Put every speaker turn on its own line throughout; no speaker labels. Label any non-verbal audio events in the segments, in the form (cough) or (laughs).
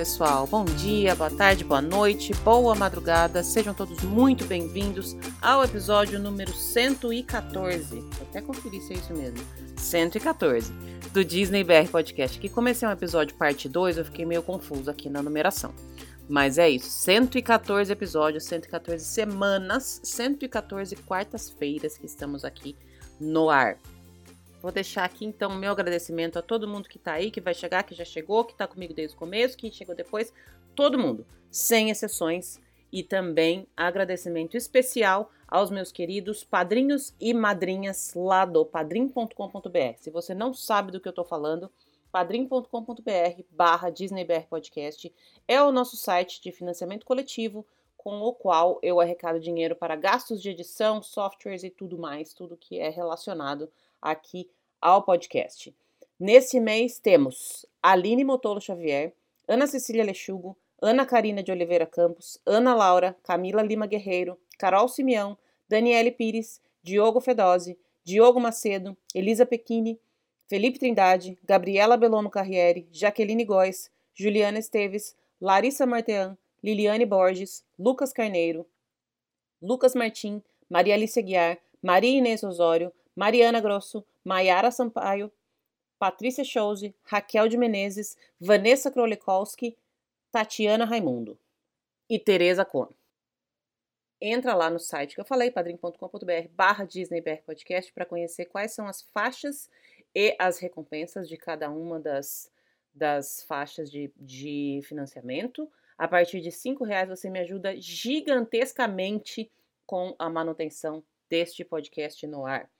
Pessoal. Bom dia, boa tarde, boa noite, boa madrugada. Sejam todos muito bem-vindos ao episódio número 114. Vou até conferir se é isso mesmo. 114 do Disney BR Podcast. Que comecei um episódio parte 2, eu fiquei meio confuso aqui na numeração. Mas é isso, 114 episódios, 114 semanas, 114 quartas-feiras que estamos aqui no ar. Vou deixar aqui então meu agradecimento a todo mundo que tá aí, que vai chegar, que já chegou, que tá comigo desde o começo, que chegou depois, todo mundo, sem exceções. E também agradecimento especial aos meus queridos padrinhos e madrinhas lá do padrim.com.br. Se você não sabe do que eu tô falando, padrim.com.br barra DisneyBR Podcast é o nosso site de financiamento coletivo com o qual eu arrecado dinheiro para gastos de edição, softwares e tudo mais, tudo que é relacionado aqui ao podcast. Nesse mês temos Aline Motolo Xavier, Ana Cecília Lechugo, Ana Karina de Oliveira Campos, Ana Laura, Camila Lima Guerreiro, Carol Simeão, Daniele Pires, Diogo Fedose, Diogo Macedo, Elisa Pequini, Felipe Trindade, Gabriela Belomo Carriere, Jaqueline Góes, Juliana Esteves, Larissa Martean, Liliane Borges, Lucas Carneiro, Lucas Martim, Maria Alice Guiar, Maria Inês Osório, Mariana Grosso, Maiara Sampaio, Patrícia Chose, Raquel de Menezes, Vanessa Krolikowski, Tatiana Raimundo e Tereza Cohn. Entra lá no site que eu falei, padrim.com.br barra DisneyBR Podcast para conhecer quais são as faixas e as recompensas de cada uma das, das faixas de, de financiamento. A partir de cinco reais você me ajuda gigantescamente com a manutenção deste podcast no ar.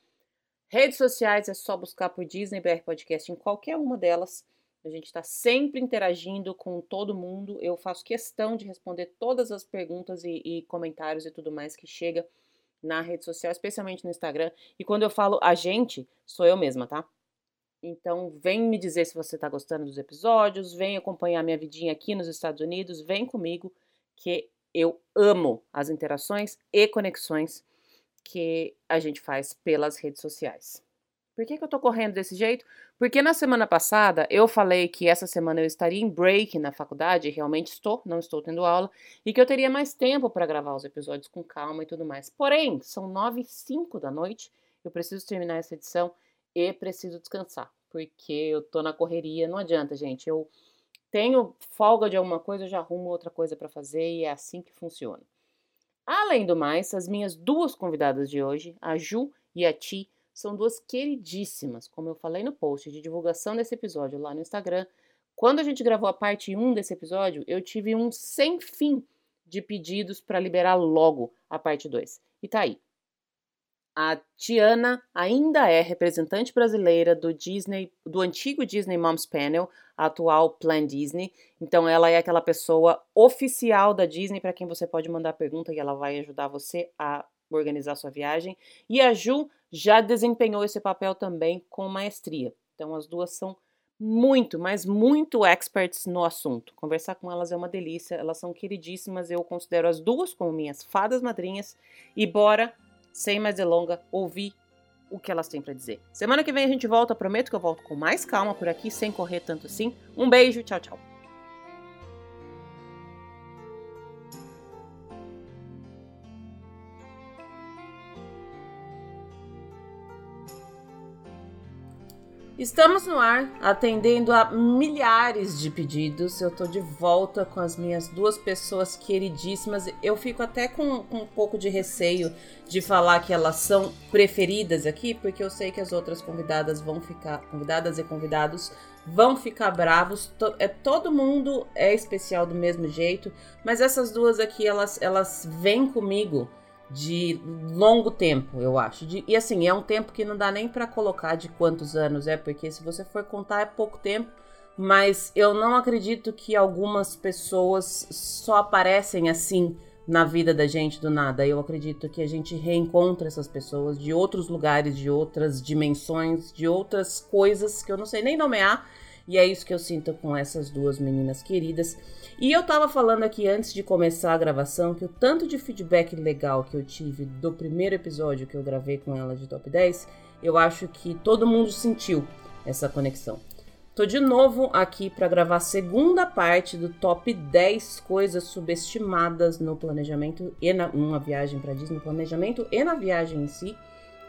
Redes sociais é só buscar por Disney BR Podcast em qualquer uma delas. A gente está sempre interagindo com todo mundo. Eu faço questão de responder todas as perguntas e, e, comentários e tudo mais que chega na rede social, especialmente no Instagram. E quando eu falo a gente, sou eu mesma, tá? Então, vem me dizer se você está gostando dos episódios, vem acompanhar minha vidinha aqui nos Estados Unidos, vem comigo, que eu amo as interações e conexões que a gente faz pelas redes sociais. Por que, que eu tô correndo desse jeito? Porque na semana passada eu falei que essa semana eu estaria em break na faculdade, realmente estou, não estou tendo aula, e que eu teria mais tempo para gravar os episódios com calma e tudo mais. Porém, são nove e cinco da noite, eu preciso terminar essa edição e preciso descansar, porque eu tô na correria, não adianta, gente. Eu tenho folga de alguma coisa, eu já arrumo outra coisa para fazer e é assim que funciona. Além do mais, as minhas duas convidadas de hoje, a Ju e a Ti, são duas queridíssimas, como eu falei no post de divulgação desse episódio lá no Instagram. Quando a gente gravou a parte 1 desse episódio, eu tive um sem fim de pedidos para liberar logo a parte 2. E tá aí. A Tiana ainda é representante brasileira do Disney, do antigo Disney Moms Panel, atual Plan Disney. Então ela é aquela pessoa oficial da Disney para quem você pode mandar pergunta e ela vai ajudar você a organizar sua viagem. E a Ju já desempenhou esse papel também com maestria. Então as duas são muito, mas muito experts no assunto. Conversar com elas é uma delícia, elas são queridíssimas, eu considero as duas como minhas fadas madrinhas. E bora sem mais delonga, ouvir o que elas têm para dizer. Semana que vem a gente volta, prometo que eu volto com mais calma por aqui, sem correr tanto assim. Um beijo, tchau, tchau. Estamos no ar, atendendo a milhares de pedidos. Eu tô de volta com as minhas duas pessoas queridíssimas. Eu fico até com, com, um pouco de receio de falar que elas são preferidas aqui, porque eu sei que as outras convidadas vão ficar, convidadas e convidados vão ficar bravos. é todo mundo é especial do mesmo jeito, mas essas duas aqui elas elas vêm comigo de longo tempo, eu acho. De, e assim, é um tempo que não dá nem para colocar de quantos anos é, porque se você for contar é pouco tempo, mas eu não acredito que algumas pessoas só aparecem assim na vida da gente do nada. Eu acredito que a gente reencontra essas pessoas de outros lugares, de outras dimensões, de outras coisas que eu não sei nem nomear. E é isso que eu sinto com essas duas meninas queridas. E eu tava falando aqui antes de começar a gravação que o tanto de feedback legal que eu tive do primeiro episódio que eu gravei com ela de top 10, eu acho que todo mundo sentiu essa conexão. Tô de novo aqui para gravar a segunda parte do top 10 coisas subestimadas no planejamento e na uma viagem para Disney, no planejamento e na viagem em si,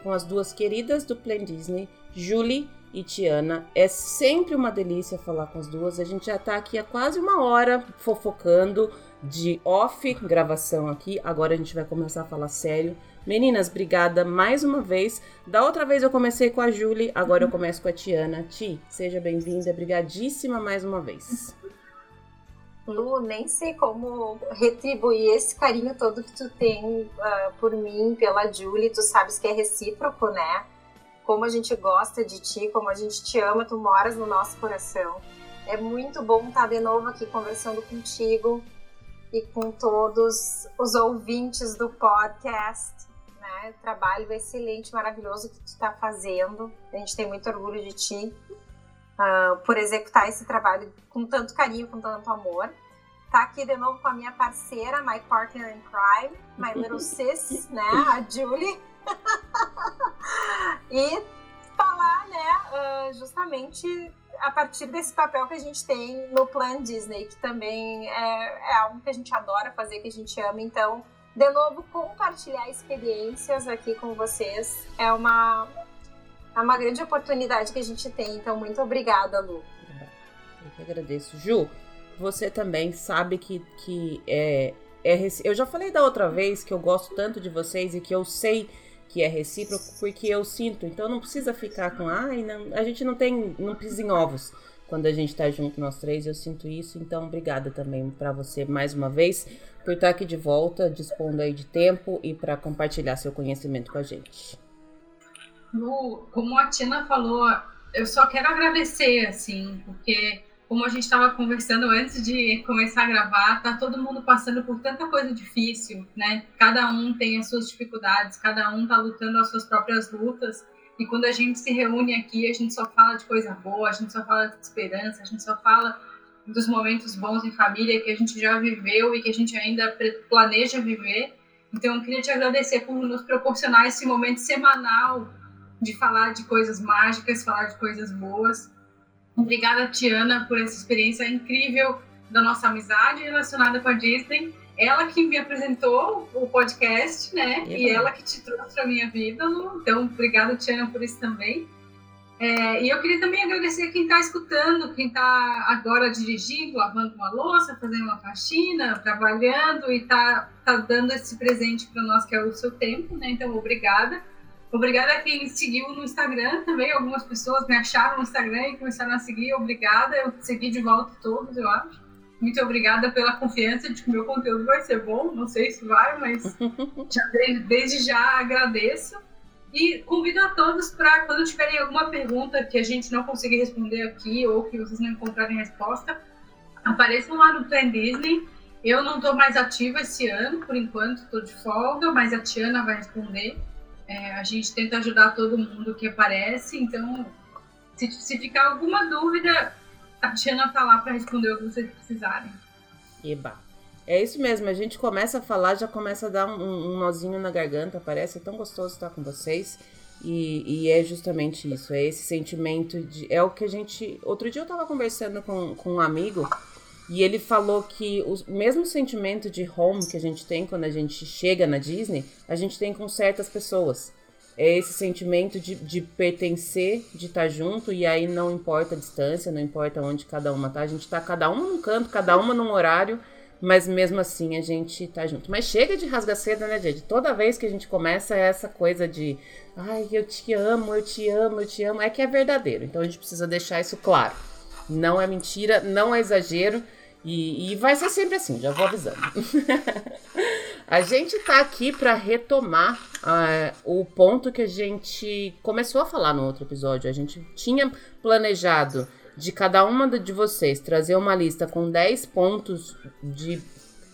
com as duas queridas do Plan Disney, Julie e Tiana. É sempre uma delícia falar com as duas. A gente já tá aqui há quase uma hora fofocando de off gravação aqui. Agora a gente vai começar a falar sério. Meninas, obrigada mais uma vez. Da outra vez eu comecei com a Julie, agora eu (laughs) começo com a Tiana. Ti, seja bem-vinda, brigadíssima mais uma vez.
Lu, nem sei como retribuir esse carinho todo que tu tem uh, por mim, pela Julie. Tu sabes que é recíproco, né? Como a gente gosta de ti, como a gente te ama, tu moras no nosso coração. É muito bom estar de novo aqui conversando contigo e com todos os ouvintes do podcast né? Trabalho excelente, maravilhoso que tu está fazendo. A gente tem muito orgulho de ti uh, por executar esse trabalho com tanto carinho, com tanto amor. Tá aqui de novo com a minha parceira, my partner in crime, my little sis, né? A Julie. (laughs) e falar, né, uh, justamente a partir desse papel que a gente tem no Plan Disney, que também é, é algo que a gente adora fazer, que a gente ama. Então, de novo, compartilhar experiências aqui com vocês é uma, é uma grande oportunidade que a gente tem. Então, muito obrigada, Lu.
Eu que agradeço. Ju, você também sabe que, que é, é. Eu já falei da outra vez que eu gosto tanto de vocês e que eu sei que é recíproco porque eu sinto. Então não precisa ficar com, ai, não, a gente não tem, não pisa em ovos quando a gente tá junto nós três. Eu sinto isso. Então obrigada também para você mais uma vez por estar aqui de volta, dispondo aí de tempo e para compartilhar seu conhecimento com a gente.
Lu, como a Tina falou, eu só quero agradecer, assim, porque como a gente estava conversando antes de começar a gravar, tá todo mundo passando por tanta coisa difícil, né? Cada um tem as suas dificuldades, cada um tá lutando as suas próprias lutas. E quando a gente se reúne aqui, a gente só fala de coisa boa, a gente só fala de esperança, a gente só fala dos momentos bons em família que a gente já viveu e que a gente ainda planeja viver. Então, eu queria te agradecer por nos proporcionar esse momento semanal de falar de coisas mágicas, falar de coisas boas. Obrigada, Tiana, por essa experiência incrível da nossa amizade relacionada com a Disney. Ela que me apresentou o podcast, né? E ela que te trouxe para minha vida. Então, obrigada, Tiana, por isso também. É, e eu queria também agradecer quem está escutando, quem está agora dirigindo, lavando uma louça, fazendo uma faxina, trabalhando e está tá dando esse presente para nós, que é o seu tempo, né? Então, obrigada. Obrigada a quem seguiu no Instagram também. Algumas pessoas me acharam no Instagram e começaram a seguir. Obrigada. Eu segui de volta todos, eu acho. Muito obrigada pela confiança de que o meu conteúdo vai ser bom. Não sei se vai, mas (laughs) já, desde já agradeço. E convido a todos para, quando tiverem alguma pergunta que a gente não conseguir responder aqui ou que vocês não encontrarem resposta, apareçam lá no Plan Disney. Eu não estou mais ativa esse ano, por enquanto, estou de folga, mas a Tiana vai responder. É, a gente tenta ajudar todo mundo que aparece, então, se, se ficar alguma dúvida, a Tiana está lá para responder o que vocês precisarem.
Eba. É isso mesmo, a gente começa a falar, já começa a dar um, um nozinho na garganta, parece é tão gostoso estar com vocês. E, e, é justamente isso, é esse sentimento de. É o que a gente. Outro dia eu tava conversando com, com um amigo e ele falou que o mesmo sentimento de home que a gente tem quando a gente chega na Disney, a gente tem com certas pessoas. É esse sentimento de, de pertencer, de estar junto, e aí não importa a distância, não importa onde cada uma tá, a gente tá cada uma num canto, cada uma num horário, mas mesmo assim a gente tá junto. Mas chega de rasga-seda, né, gente? Toda vez que a gente começa é essa coisa de ai, eu te amo, eu te amo, eu te amo, é que é verdadeiro. Então a gente precisa deixar isso claro. Não é mentira, não é exagero. E, e vai ser sempre assim, já vou avisando. (laughs) a gente tá aqui para retomar uh, o ponto que a gente começou a falar no outro episódio. A gente tinha planejado de cada uma de vocês trazer uma lista com 10 pontos de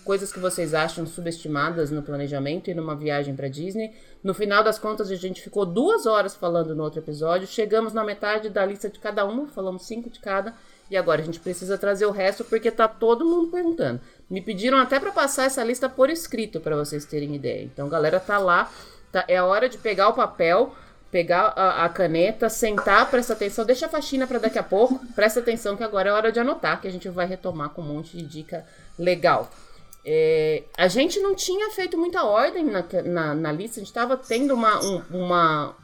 coisas que vocês acham subestimadas no planejamento e numa viagem para Disney. No final das contas, a gente ficou duas horas falando no outro episódio. Chegamos na metade da lista de cada uma, falamos cinco de cada. E agora a gente precisa trazer o resto porque tá todo mundo perguntando. Me pediram até para passar essa lista por escrito para vocês terem ideia. Então, galera, tá lá. Tá, é a hora de pegar o papel pegar a, a, caneta, sentar, presta atenção, deixa a faxina para daqui a pouco, presta atenção que agora é hora de anotar, que a gente vai retomar com um monte de dica legal. É, a gente não tinha feito muita ordem na, na, na lista, a gente estava tendo uma, um, uma.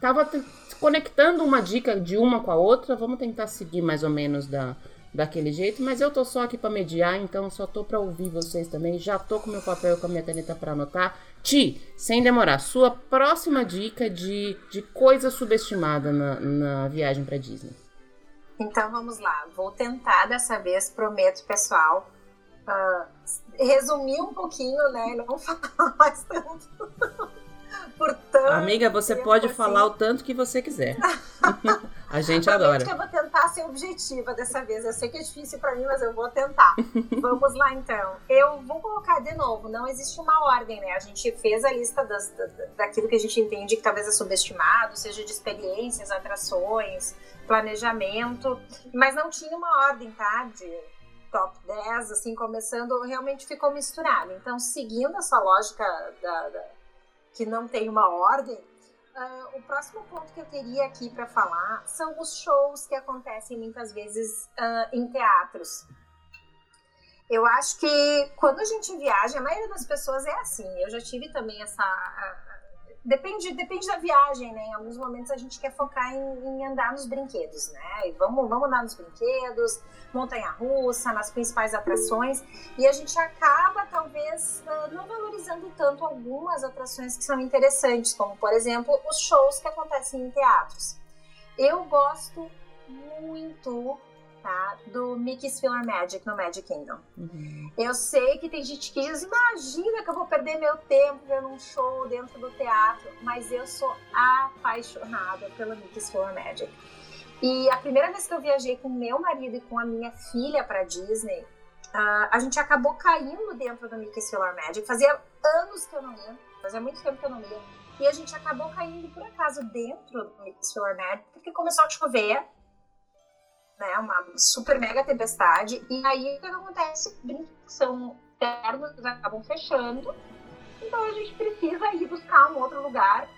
Tava conectando uma dica de uma com a outra, vamos tentar seguir mais ou menos da, daquele jeito, mas eu tô só aqui para mediar, então só tô para ouvir vocês também. Já tô com meu papel e com a minha caneta para anotar. Ti, sem demorar, sua próxima dica de, de coisa subestimada na, na viagem para Disney.
Então vamos lá, vou tentar dessa vez, prometo, pessoal, uh, resumir um pouquinho, né? Não (laughs) falar mais tanto.
Portanto, Amiga, você pode assim... falar o tanto que você quiser. (laughs) A gente adora.
Que eu vou tentar ser objetiva dessa vez. Eu sei que é difícil para mim, mas eu vou tentar. (laughs) Vamos lá então. Eu vou colocar de novo. Não existe uma ordem, né? A gente fez a lista das, da, daquilo que a gente entende que talvez é subestimado, seja de experiências, atrações, planejamento, mas não tinha uma ordem, tá? De top 10, assim, começando, realmente ficou misturado. Então, seguindo essa lógica da, da que não tem uma ordem, uh, o próximo ponto que eu teria aqui para falar são os shows que acontecem muitas vezes uh, em teatros. Eu acho que quando a gente viaja, a maioria das pessoas é assim. Eu já tive também essa depende, depende da viagem, né? Em alguns momentos a gente quer focar em, em andar nos brinquedos, né? E vamos, vamos andar nos brinquedos, montanha-russa, nas principais atrações, e a gente acaba, talvez, ah, não valorizando tanto algumas atrações que são interessantes, como, por exemplo, os shows que acontecem em teatros. Eu gosto muito tá? Do Mickey's Filler Magic no Magic Kingdom. Uhum. Eu sei que tem gente que diz, imagina que eu vou perder meu tempo vendo um show dentro do teatro, mas eu sou apaixonada pelo Mickey's Filler Magic. E a primeira vez que eu viajei com meu marido e com a minha filha para Disney, uh, a gente acabou caindo dentro do Mickey's Filler Magic. Fazia anos que eu não ia, fazia muito tempo que eu não ia. E a gente acabou caindo, por acaso, dentro do Mickey's Filler Magic, porque começou a chover né? Uma super mega tempestade. E aí o que acontece? São ternos acabam fechando. Então a gente precisa ir buscar um outro lugar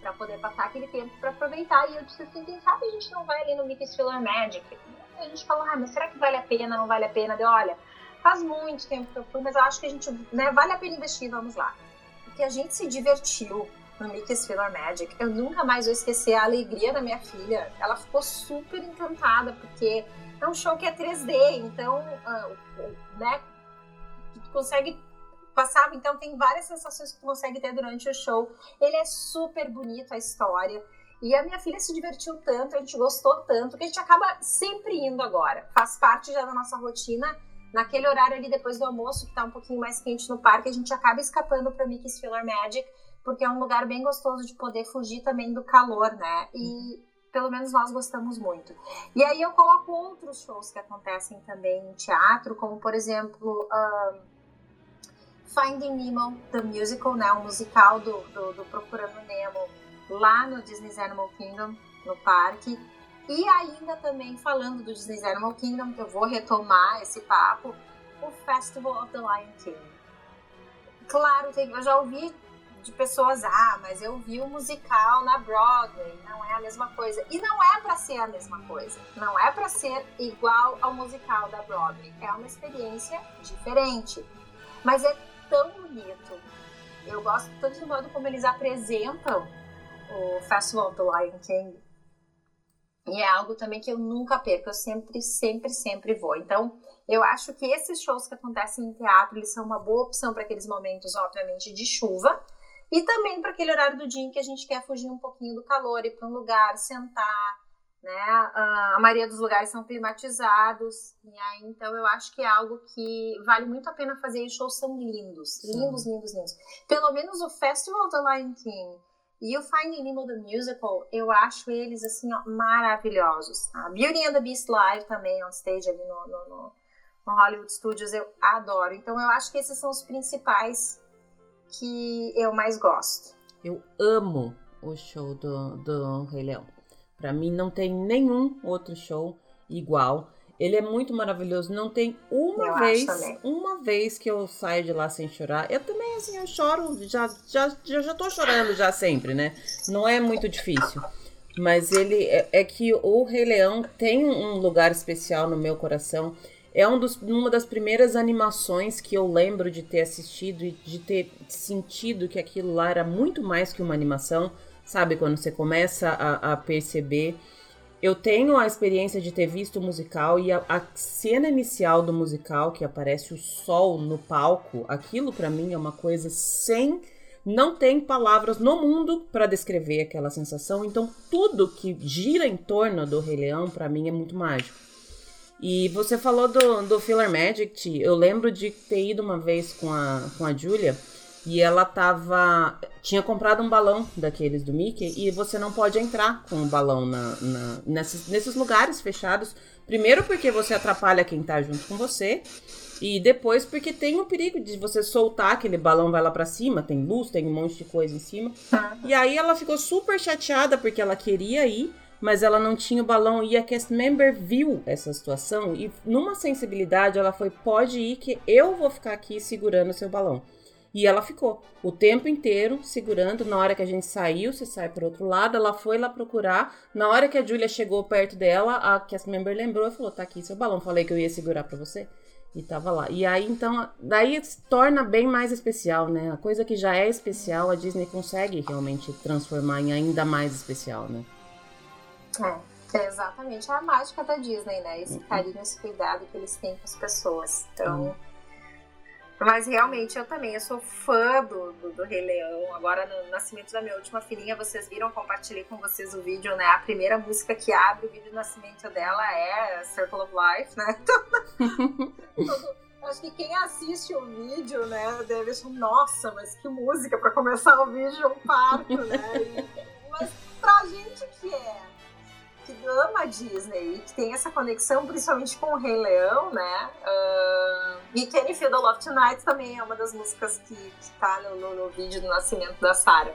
para poder passar aquele tempo para aproveitar. E eu disse assim, quem sabe a gente não vai ali no Mickey's Filler Magic? E a gente falou, ah, mas será que vale a pena, não vale a pena? Deu, olha, faz muito tempo que eu fui, mas eu acho que a gente, né, vale a pena investir, vamos lá. Porque a gente se divertiu, no Mickey's Filler Magic. Eu nunca mais vou esquecer a alegria da minha filha. Ela ficou super encantada, porque é um show que é 3D, então, uh, né, tu consegue passar, então tem várias sensações que tu consegue ter durante o show. Ele é super bonito, a história. E a minha filha se divertiu tanto, a gente gostou tanto, que a gente acaba sempre indo agora. Faz parte já da nossa rotina. Naquele horário ali depois do almoço, que tá um pouquinho mais quente no parque, a gente acaba escapando para Mickey's Filler Magic porque é um lugar bem gostoso de poder fugir também do calor, né? E pelo menos nós gostamos muito. E aí eu coloco outros shows que acontecem também em teatro, como por exemplo um, Finding Nemo, The Musical, né? O musical do, do, do Procurando Nemo lá no Disney's Animal Kingdom, no parque. E ainda também falando do Disney's Animal Kingdom, que eu vou retomar esse papo, o Festival of the Lion King. Claro, eu já ouvi de pessoas, ah, mas eu vi o musical na Broadway, não é a mesma coisa. E não é para ser a mesma coisa. Não é para ser igual ao musical da Broadway. É uma experiência diferente. Mas é tão bonito. Eu gosto tanto do modo como eles apresentam o Festival do Lion King. E é algo também que eu nunca perco, eu sempre, sempre, sempre vou. Então, eu acho que esses shows que acontecem em teatro, eles são uma boa opção para aqueles momentos, obviamente, de chuva, e também para aquele horário do dia em que a gente quer fugir um pouquinho do calor, ir para um lugar, sentar, né? A maioria dos lugares são climatizados, e aí então eu acho que é algo que vale muito a pena fazer. E os shows são lindos, lindos, lindos, lindos. Pelo menos o Festival do Lion King e o Finding Nemo the Musical, eu acho eles assim ó, maravilhosos. A Beauty and the Beast Live também on stage ali no, no, no, no Hollywood Studios eu adoro. Então eu acho que esses são os principais que eu mais gosto.
Eu amo o show do, do Rei Leão. Para mim não tem nenhum outro show igual. Ele é muito maravilhoso. Não tem uma
Eu
vez, uma vez que eu saio de lá sem chorar. Eu também, assim, eu choro, já, já, já, já tô chorando já sempre, né? Não é muito difícil. Mas ele é, é que o Rei Leão tem um lugar especial no meu coração. É um dos, uma das primeiras animações que eu lembro de ter assistido e de ter sentido que aquilo lá era muito mais que uma animação, sabe? Quando você começa a, a perceber. Eu tenho a experiência de ter visto o musical e a, a cena inicial do musical, que aparece o sol no palco, aquilo pra mim é uma coisa sem. Não tem palavras no mundo pra descrever aquela sensação, então tudo que gira em torno do Rei Leão, pra mim, é muito mágico. E você falou do, do Filler Magic, eu lembro de ter ido uma vez com a, com a Julia e ela tava. Tinha comprado um balão daqueles do Mickey e você não pode entrar com o balão na, na- nesses, nesses lugares fechados. Primeiro porque você atrapalha quem tá junto com você. E depois porque tem o perigo de você soltar aquele balão, vai lá pra cima, tem luz, tem um monte de coisa em cima. E aí ela ficou super chateada porque ela queria ir, mas ela não tinha o balão e a cast member viu essa situação e numa sensibilidade ela foi pode ir que eu vou ficar aqui segurando o seu balão. E ela ficou o tempo inteiro segurando. Na hora que a gente saiu, você sai pro outro lado, ela foi lá procurar. Na hora que a Julia chegou perto dela, a cast member lembrou e falou: "Tá aqui seu balão, falei que eu ia segurar pra você". E tava lá. E aí, então, daí se torna bem mais especial, né? A coisa que já é especial, a Disney consegue realmente transformar em ainda mais especial, né?
É, é exatamente a mágica da Disney, né? Esse carinho, esse cuidado que eles têm com as pessoas. Então. Mas realmente eu também, eu sou fã do, do, do Rei Leão. Agora, no nascimento da minha última filhinha, vocês viram, compartilhei com vocês o vídeo, né? A primeira música que abre o vídeo do nascimento dela é Circle of Life, né? (laughs) Todo- acho que quem assiste o vídeo, né, deve achar, nossa, mas que música pra começar o vídeo, um parto, né? E- mas pra gente que é que ama a Disney e que tem essa conexão principalmente com o Rei Leão, né? Ah, e Can You Feel the Love Tonight também é uma das músicas que, que tá no, no, no vídeo do nascimento da Sarah.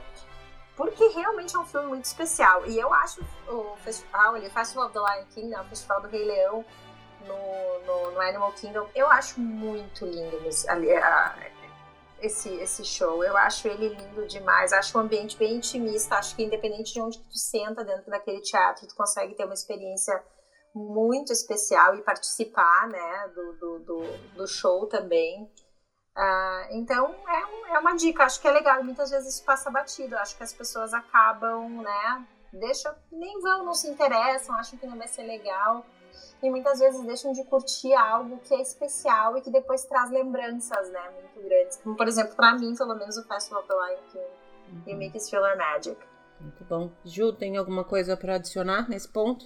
Porque realmente é um filme muito especial. E eu acho o festival, ele, o Festival of the Lion King, né, o Festival do Rei Leão, no, no, no Animal Kingdom, eu acho muito lindo a- esse, esse show. Eu acho ele lindo demais. Acho o ambiente bem intimista. Acho que independente de onde tu senta dentro daquele teatro, tu consegue ter uma experiência muito especial e participar, né, do, do, do, do show também. Ah, então é, um- é uma dica, acho que é legal. Muitas vezes isso passa batido. Acho que as pessoas acabam, né? Deixam, nem vão, não se interessam, acham que não vai ser legal. E muitas vezes deixam de curtir algo que é especial e que depois traz lembranças, né? Muito grandes. Como, por exemplo, pra mim, pelo menos, o Festival of the Lion King e Mickey's Filler Magic.
Muito bom. Ju, tem alguma coisa pra adicionar nesse ponto?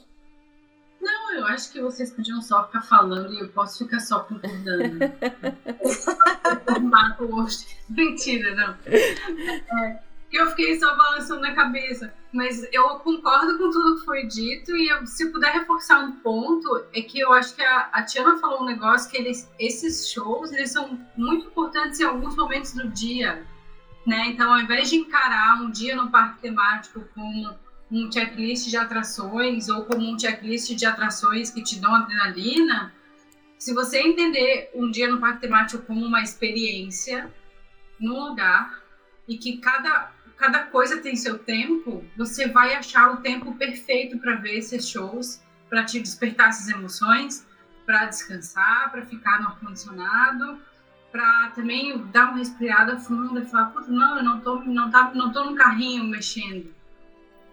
Não, eu acho que vocês podiam só ficar falando e eu posso ficar só concordando. (laughs) Marco hoje. (laughs) Mentira, não. É, eu fiquei só balançando na cabeça. Mas eu concordo com tudo que foi dito e eu, se puder reforçar um ponto, é que eu acho que a, a Tiana falou um negócio que eles, esses shows eles são muito importantes em alguns momentos do dia. Né? Então, ao invés de encarar um dia no parque temático como um checklist de atrações ou como um checklist de atrações que te dão adrenalina, se você entender um dia no parque temático como uma experiência num lugar e que cada, cada coisa tem seu tempo, você vai achar o tempo perfeito para ver esses shows, para te despertar essas emoções, para descansar, para ficar no ar-condicionado, para também dar uma respirada funda e falar, Puta, não, eu não tô, não, tá, não tô no carrinho mexendo.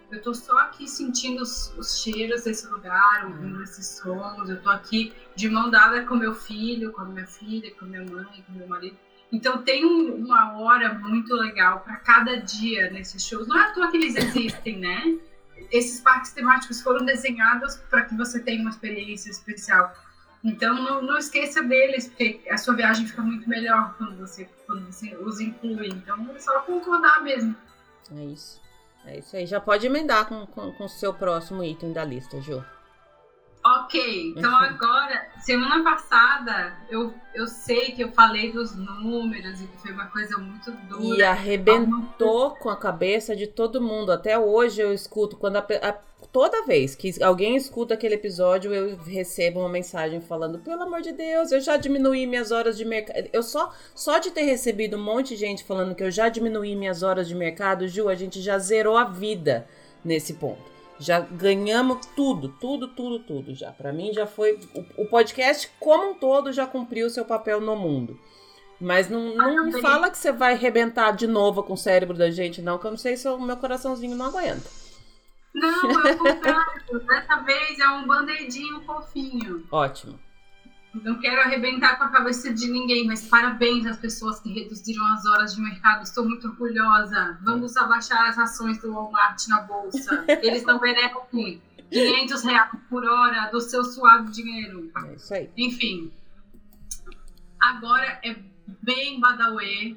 Eu tô só aqui sentindo os, os cheiros desse lugar, ouvindo esses sons. Eu tô aqui de mão dada com meu filho, com minha filha, com minha mãe, com meu marido. Então tem um- uma hora muito legal para cada dia nesses shows. Não é à toa que eles existem, né? Esses parques temáticos foram desenhados para que você tenha uma experiência especial. Então não, não esqueça deles, porque a sua viagem fica muito melhor quando você, quando você os inclui. Então é só concordar mesmo.
É isso. É isso aí. Já pode emendar com, com, com o seu próximo item da lista, Ju.
Ok, então agora, semana passada, eu, eu sei que eu falei dos números e que foi uma coisa muito dura.
E arrebentou com a cabeça de todo mundo. Até hoje eu escuto, quando a, a, toda vez que alguém escuta aquele episódio, eu recebo uma mensagem falando: pelo amor de Deus, eu já diminuí minhas horas de mercado. Eu só, só de ter recebido um monte de gente falando que eu já diminuí minhas horas de mercado, Ju, a gente já zerou a vida nesse ponto. Já ganhamos tudo, tudo, tudo, tudo já. Para mim já foi o, o, podcast como um todo já cumpriu o seu papel no mundo. Mas não, não me fala que você vai arrebentar de novo com o cérebro da gente, não, que eu não sei se o meu coraçãozinho não aguenta.
Não, é o contrário. Dessa vez é um band-aidinho fofinho.
Ótimo.
Não quero arrebentar com a cabeça de ninguém, mas parabéns às pessoas que reduziram as horas de mercado. Estou muito orgulhosa. Vamos abaixar as ações do Walmart na bolsa. Eles não merecem 500 reais por hora do seu suado dinheiro.
É isso aí.
Enfim. Agora é bem badauê.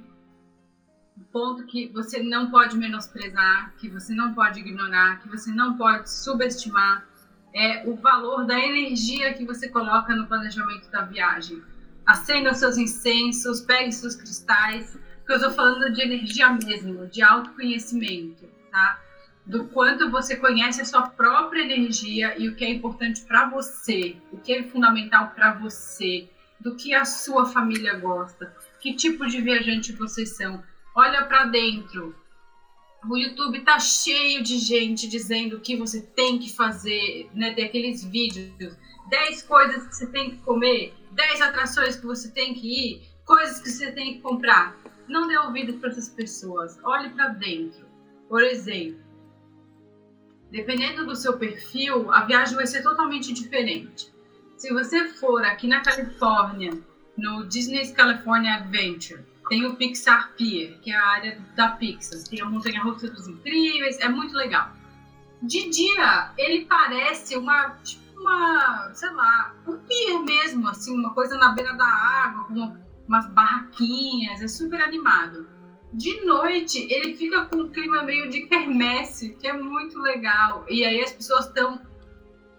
Ponto que você não pode menosprezar, que você não pode ignorar, que você não pode subestimar é o valor da energia que você coloca no planejamento da viagem. Acenda seus incensos, pegue seus cristais, porque eu estou falando de energia mesmo, de autoconhecimento, tá? Do quanto você conhece a sua própria energia e o que é importante para você, o que é fundamental para você, do que a sua família gosta, que tipo de viajante vocês são. Olha para dentro, o YouTube tá cheio de gente dizendo o que você tem que fazer, né? Tem aqueles vídeos, 10 coisas que você tem que comer, 10 atrações que você tem que ir, coisas que você tem que comprar. Não dê ouvido para essas pessoas. Olhe para dentro. Por exemplo, dependendo do seu perfil, a viagem vai ser totalmente diferente. Se você for aqui na Califórnia, no Disney's California Adventure, tem o Pixar Pier, que é a área da Pixar. Tem a Montanha Russa dos Incríveis, é muito legal. De dia, ele parece uma, tipo uma, sei lá, um pier mesmo, assim, uma coisa na beira da água, com umas barraquinhas, é super animado. De noite, ele fica com um clima meio de quermesse, que é muito legal. E aí as pessoas estão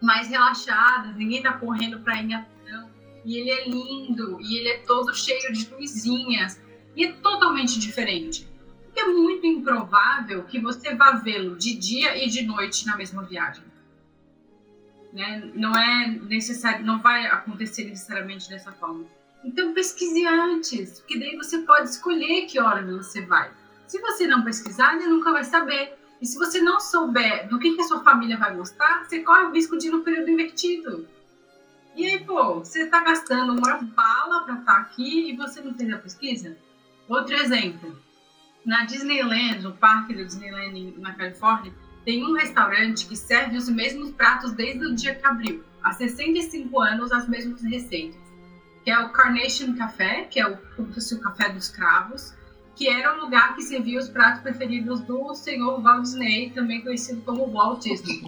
mais relaxadas, ninguém tá correndo pra ir não. E ele é lindo, e ele é todo cheio de luzinhas. E é totalmente diferente. É muito improvável que você vá vê-lo de dia e de noite na mesma viagem. Né? Não é necessário, não vai acontecer necessariamente dessa forma. Então pesquise antes, porque daí você pode escolher que hora você vai. Se você não pesquisar, você nunca vai saber. E se você não souber do que, que a sua família vai gostar, você corre o risco de ir no período invertido. E aí, pô, você está gastando uma bala para estar tá aqui e você não fez a pesquisa? Outro exemplo, na Disneyland, no parque do Disneyland na Califórnia, tem um restaurante que serve os mesmos pratos desde o dia que abriu. Há 65 anos, as mesmas receitas. Que é o Carnation Café, que é o, como se o café dos cravos, que era o lugar que servia os pratos preferidos do senhor Walt Disney, também conhecido como Walt Disney.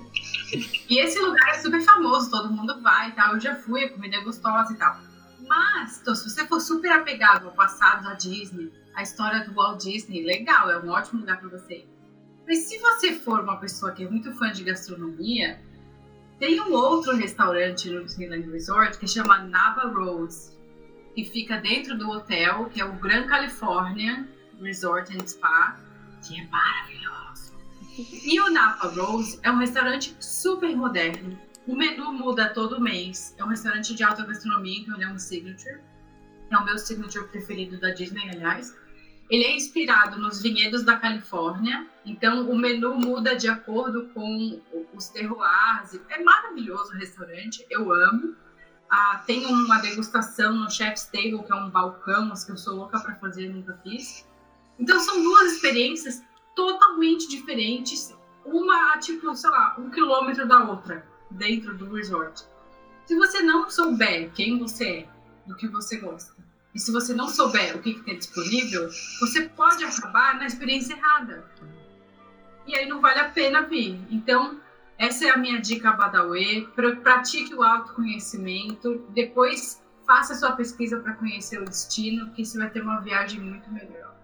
(laughs) e esse lugar é super famoso, todo mundo vai e tal. Eu já fui, a comida é gostosa e tal. Mas, então, se você for super apegado ao passado da Disney, a história do Walt Disney, legal, é um ótimo lugar para você. Mas se você for uma pessoa que é muito fã de gastronomia, tem um outro restaurante no Disneyland Resort que chama Nava Rose, que fica dentro do hotel, que é o Grand California Resort and Spa, que é maravilhoso. E o Napa Rose é um restaurante super moderno, o menu muda todo mês. É um restaurante de alta gastronomia, que é um signature. É o meu signature preferido da Disney, aliás. Ele é inspirado nos vinhedos da Califórnia, então o menu muda de acordo com os terroirs. É maravilhoso o restaurante, eu amo. Ah, tem uma degustação no Chef's Table, que é um balcão, que eu sou louca para fazer, nunca fiz. Então são duas experiências totalmente diferentes, uma tipo, sei lá, um quilômetro da outra dentro do resort. Se você não souber quem você é, do que você gosta, e se você não souber o que, que tem disponível, você pode acabar na experiência errada. E aí não vale a pena vir. Então, essa é a minha dica Badawi. Pratique o autoconhecimento. Depois, faça sua pesquisa para conhecer o destino, que você vai ter uma viagem muito melhor.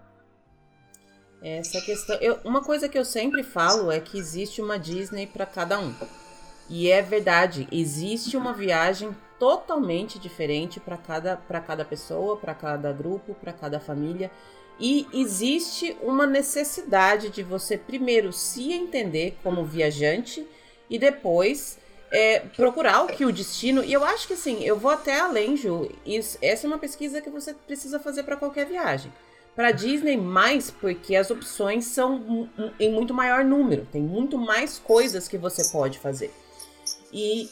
Essa questão. Eu, uma coisa que eu sempre falo é que existe uma Disney para cada um. E é verdade, existe uma viagem totalmente diferente para cada, cada pessoa, para cada grupo, para cada família. E existe uma necessidade de você primeiro se entender como viajante e depois é, procurar o que o destino. E eu acho que assim, eu vou até além, Ju. Isso, essa é uma pesquisa que você precisa fazer para qualquer viagem. Para Disney, mais porque as opções são em muito maior número, tem muito mais coisas que você pode fazer. E,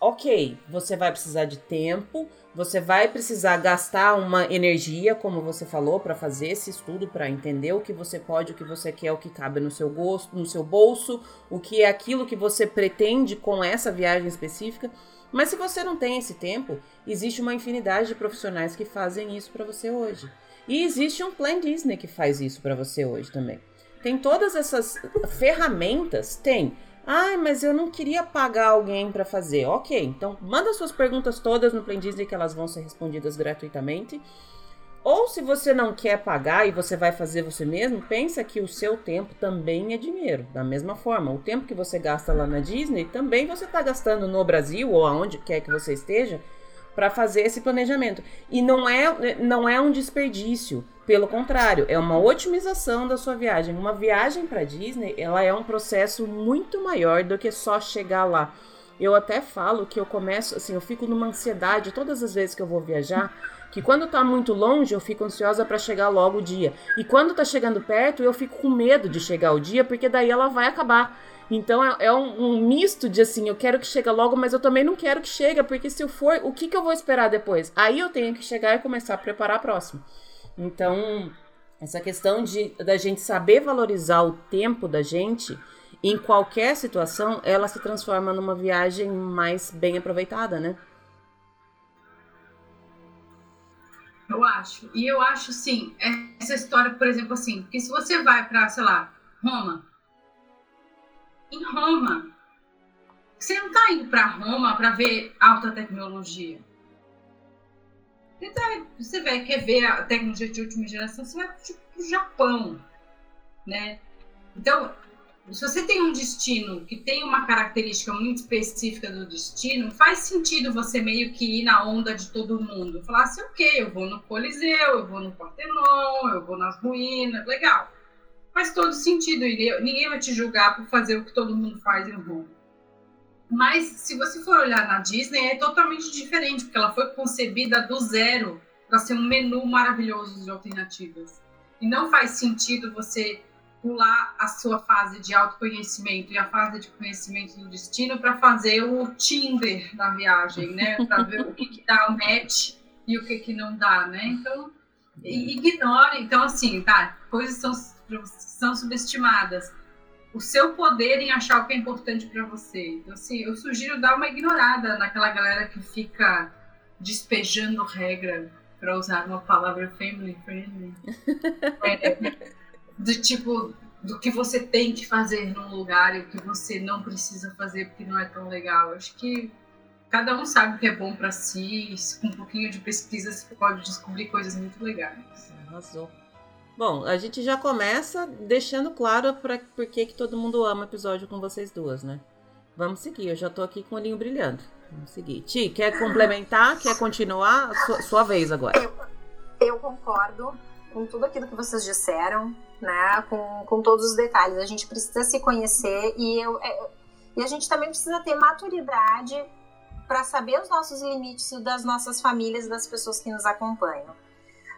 ok, você vai precisar de tempo, você vai precisar gastar uma energia, como você falou, para fazer esse estudo, para entender o que você pode, o que você quer, o que cabe no seu gosto, no seu bolso, o que é aquilo que você pretende com essa viagem específica. Mas se você não tem esse tempo, existe uma infinidade de profissionais que fazem isso para você hoje. E existe um Plan Disney que faz isso para você hoje também. Tem todas essas ferramentas, tem ah, mas eu não queria pagar alguém para fazer. Ok, então manda suas perguntas todas no Plan Disney que elas vão ser respondidas gratuitamente. Ou se você não quer pagar e você vai fazer você mesmo, pensa que o seu tempo também é dinheiro. Da mesma forma, o tempo que você gasta lá na Disney também você está gastando no Brasil ou aonde quer que você esteja para fazer esse planejamento. E não é, não é um desperdício, pelo contrário, é uma otimização da sua viagem. Uma viagem para Disney, ela é um processo muito maior do que só chegar lá. Eu até falo que eu começo, assim, eu fico numa ansiedade todas as vezes que eu vou viajar, que quando tá muito longe eu fico ansiosa para chegar logo o dia. E quando tá chegando perto, eu fico com medo de chegar o dia, porque daí ela vai acabar. Então é, é um, um, misto de assim, eu quero que chegue logo, mas eu também não quero que chegue, porque se eu for, o que, que eu vou esperar depois? Aí eu tenho que chegar e começar a preparar a próxima. Então, essa questão de da gente saber valorizar o tempo da gente em qualquer situação, ela se transforma numa viagem mais bem aproveitada, né?
Eu acho. E eu acho, sim, essa história, por exemplo, assim, que se você vai para, sei lá, Roma, em Roma. Você não está indo para Roma para ver alta tecnologia. Você, tá, você vai, quer ver a tecnologia de última geração, você vai para o Japão. Né? Então, se você tem um destino que tem uma característica muito específica do destino, faz sentido você meio que ir na onda de todo mundo. Falar assim, ok, eu vou no Coliseu, eu vou no Partenon, eu vou nas ruínas, legal faz todo sentido. Ninguém vai te julgar por fazer o que todo mundo faz em Roma. Mas se você for olhar na Disney, é totalmente diferente, porque ela foi concebida do zero para ser um menu maravilhoso de alternativas. E não faz sentido você pular a sua fase de autoconhecimento e a fase de conhecimento do destino para fazer o Tinder da viagem, né? Para ver o que, que dá o match e o que, que não dá, né? Então, ignore. Então, assim, tá, coisas são são subestimadas. O seu poder em achar o que é importante para você. Então, assim, eu sugiro dar uma ignorada naquela galera que fica despejando regra, para usar uma palavra family friendly. (laughs) é, do tipo, do que você tem que fazer num lugar e o que você não precisa fazer porque não é tão legal. Acho que cada um sabe o que é bom para si, com um pouquinho de pesquisa você pode descobrir coisas muito legais.
Arrasou. Bom, a gente já começa deixando claro pra, por que, todo mundo ama episódio com vocês duas, né? Vamos seguir, eu já tô aqui com o olhinho brilhando. Vamos seguir. Ti, quer complementar? quer continuar? Sua, sua vez agora.
Eu, eu, concordo com tudo aquilo que vocês disseram, né? Com, com todos os detalhes. A gente precisa se conhecer e, eu, é, e a gente também precisa ter maturidade para saber os nossos limites das nossas famílias, das pessoas que nos acompanham.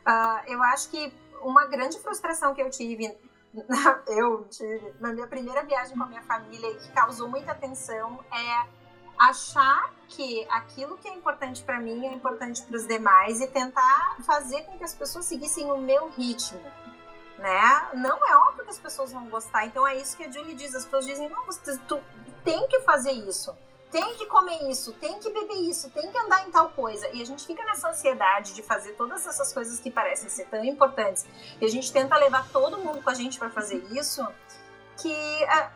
Uh, eu acho que uma grande frustração que eu tive, (laughs) eu tive na minha primeira viagem com a minha família e que causou muita tensão é achar que aquilo que é importante para mim é importante para os demais e tentar fazer com que as pessoas seguissem o meu ritmo. Né? Não é óbvio que as pessoas vão gostar. Então é isso que a Julie diz. As pessoas dizem: não, você, tu tem que fazer isso tem que comer isso, tem que beber isso, tem que andar em tal coisa. E a gente fica nessa ansiedade de fazer todas essas coisas que parecem ser tão importantes. E a gente tenta levar todo mundo com a gente para fazer isso, que a,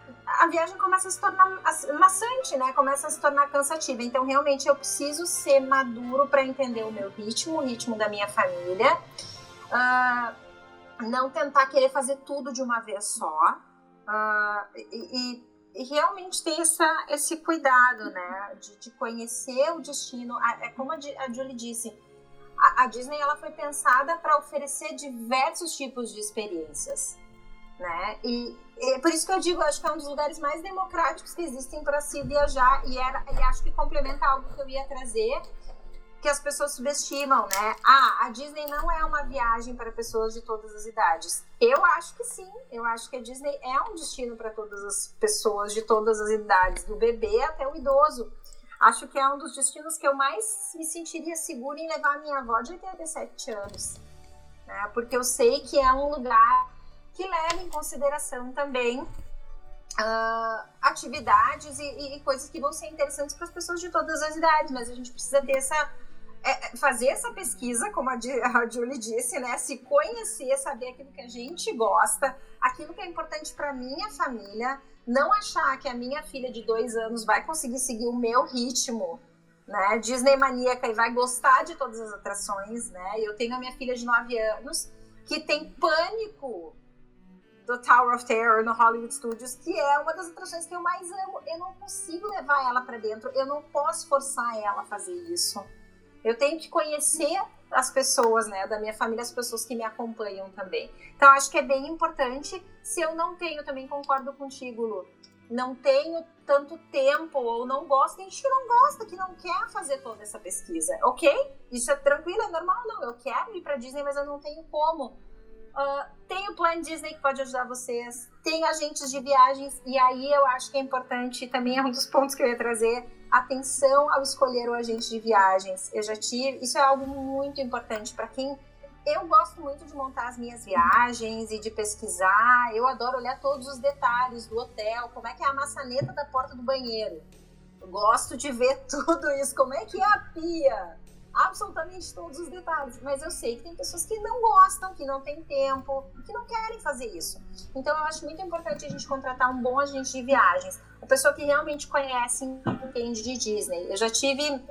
a, viagem começa a se tornar maçante, né? Começa a se tornar cansativa. Então, realmente, eu preciso ser maduro para entender o meu ritmo, o ritmo da minha família. Uh, não tentar querer fazer tudo de uma vez só. Uh, e, e realmente ter essa, esse cuidado, né, de, de conhecer o destino. É como a, Julie disse, a, a Disney ela foi pensada para oferecer diversos tipos de experiências, né? E, e por isso que eu digo, acho que é um dos lugares mais democráticos que existem para se viajar e era, e acho que complementa algo que eu ia trazer que as pessoas subestimam, né? Ah, a Disney não é uma viagem para pessoas de todas as idades. Eu acho que sim. Eu acho que a Disney é um destino para todas as pessoas de todas as idades, do bebê até o idoso. Acho que é um dos destinos que eu mais me sentiria segura em levar a minha avó de 87 anos. Né? Porque eu sei que é um lugar que leva em consideração também uh, atividades e, e, coisas que vão ser interessantes para as pessoas de todas as idades, mas a gente precisa ter essa é, é, fazer essa pesquisa, como a, a Julie disse, né? Se conhecer, saber aquilo que a gente gosta, aquilo que é importante para minha família, não achar que a minha filha de dois anos vai conseguir seguir o meu ritmo, né? Disney maníaca e vai gostar de todas as atrações, né? Eu tenho a minha filha de nove anos que tem pânico do Tower of Terror no Hollywood Studios, que é uma das atrações que eu mais amo. Eu não consigo levar ela para dentro, eu não posso forçar ela a fazer isso. Eu tenho que conhecer as pessoas, né, da minha família, as pessoas que me acompanham também. Então, acho que é bem importante. Se eu não tenho, também concordo contigo, Lu, não tenho tanto tempo ou não gosto, tem gente que não gosta, que não quer fazer toda essa pesquisa. Ok? Isso é tranquilo, é normal, não. Eu quero ir para Disney, mas eu não tenho como. Uh, tem o Plan Disney que pode ajudar vocês, tem agentes de viagens, e aí eu acho que é importante, também é um dos pontos que eu ia trazer, atenção ao escolher o agente de viagens. Eu já tive, isso é algo muito importante para quem eu gosto muito de montar as minhas viagens e de pesquisar. Eu adoro olhar todos os detalhes do hotel, como é que é a maçaneta da porta do banheiro. Eu gosto de ver (laughs) tudo isso, como é que é a pia, absolutamente todos os detalhes. Mas eu sei que tem pessoas que não gostam, que não têm tempo, que não querem fazer isso. Então eu acho muito importante a gente contratar um bom agente de viagens a pessoa que realmente conhece e entende de Disney. Eu já tive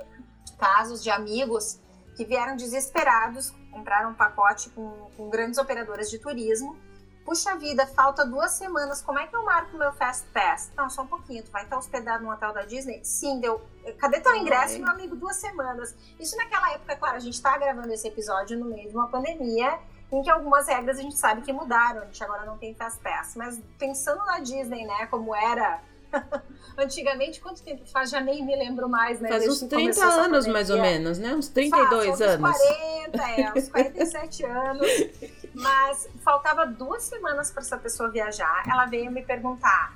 casos de amigos que vieram desesperados, compraram um pacote com, com grandes operadoras de turismo. Puxa vida, falta duas semanas, como é que eu marco meu Fast Pass? Não, só um pouquinho, tu vai estar hospedado no hotel da Disney? Sim, deu. Cadê teu ingresso, meu amigo? Duas semanas. Isso naquela época, claro, a gente está gravando esse episódio no meio de uma pandemia, em que algumas regras a gente sabe que mudaram, a gente agora não tem Fast Pass. Mas pensando na Disney, né, como era (laughs) Antigamente, quanto tempo faz? Já nem me lembro mais, né?
Faz uns 30 anos, mais ou menos, né? Uns 32 faz, anos.
Uns 40, é, uns 47 anos. (laughs) Mas faltava duas semanas para essa pessoa viajar. Ela veio me perguntar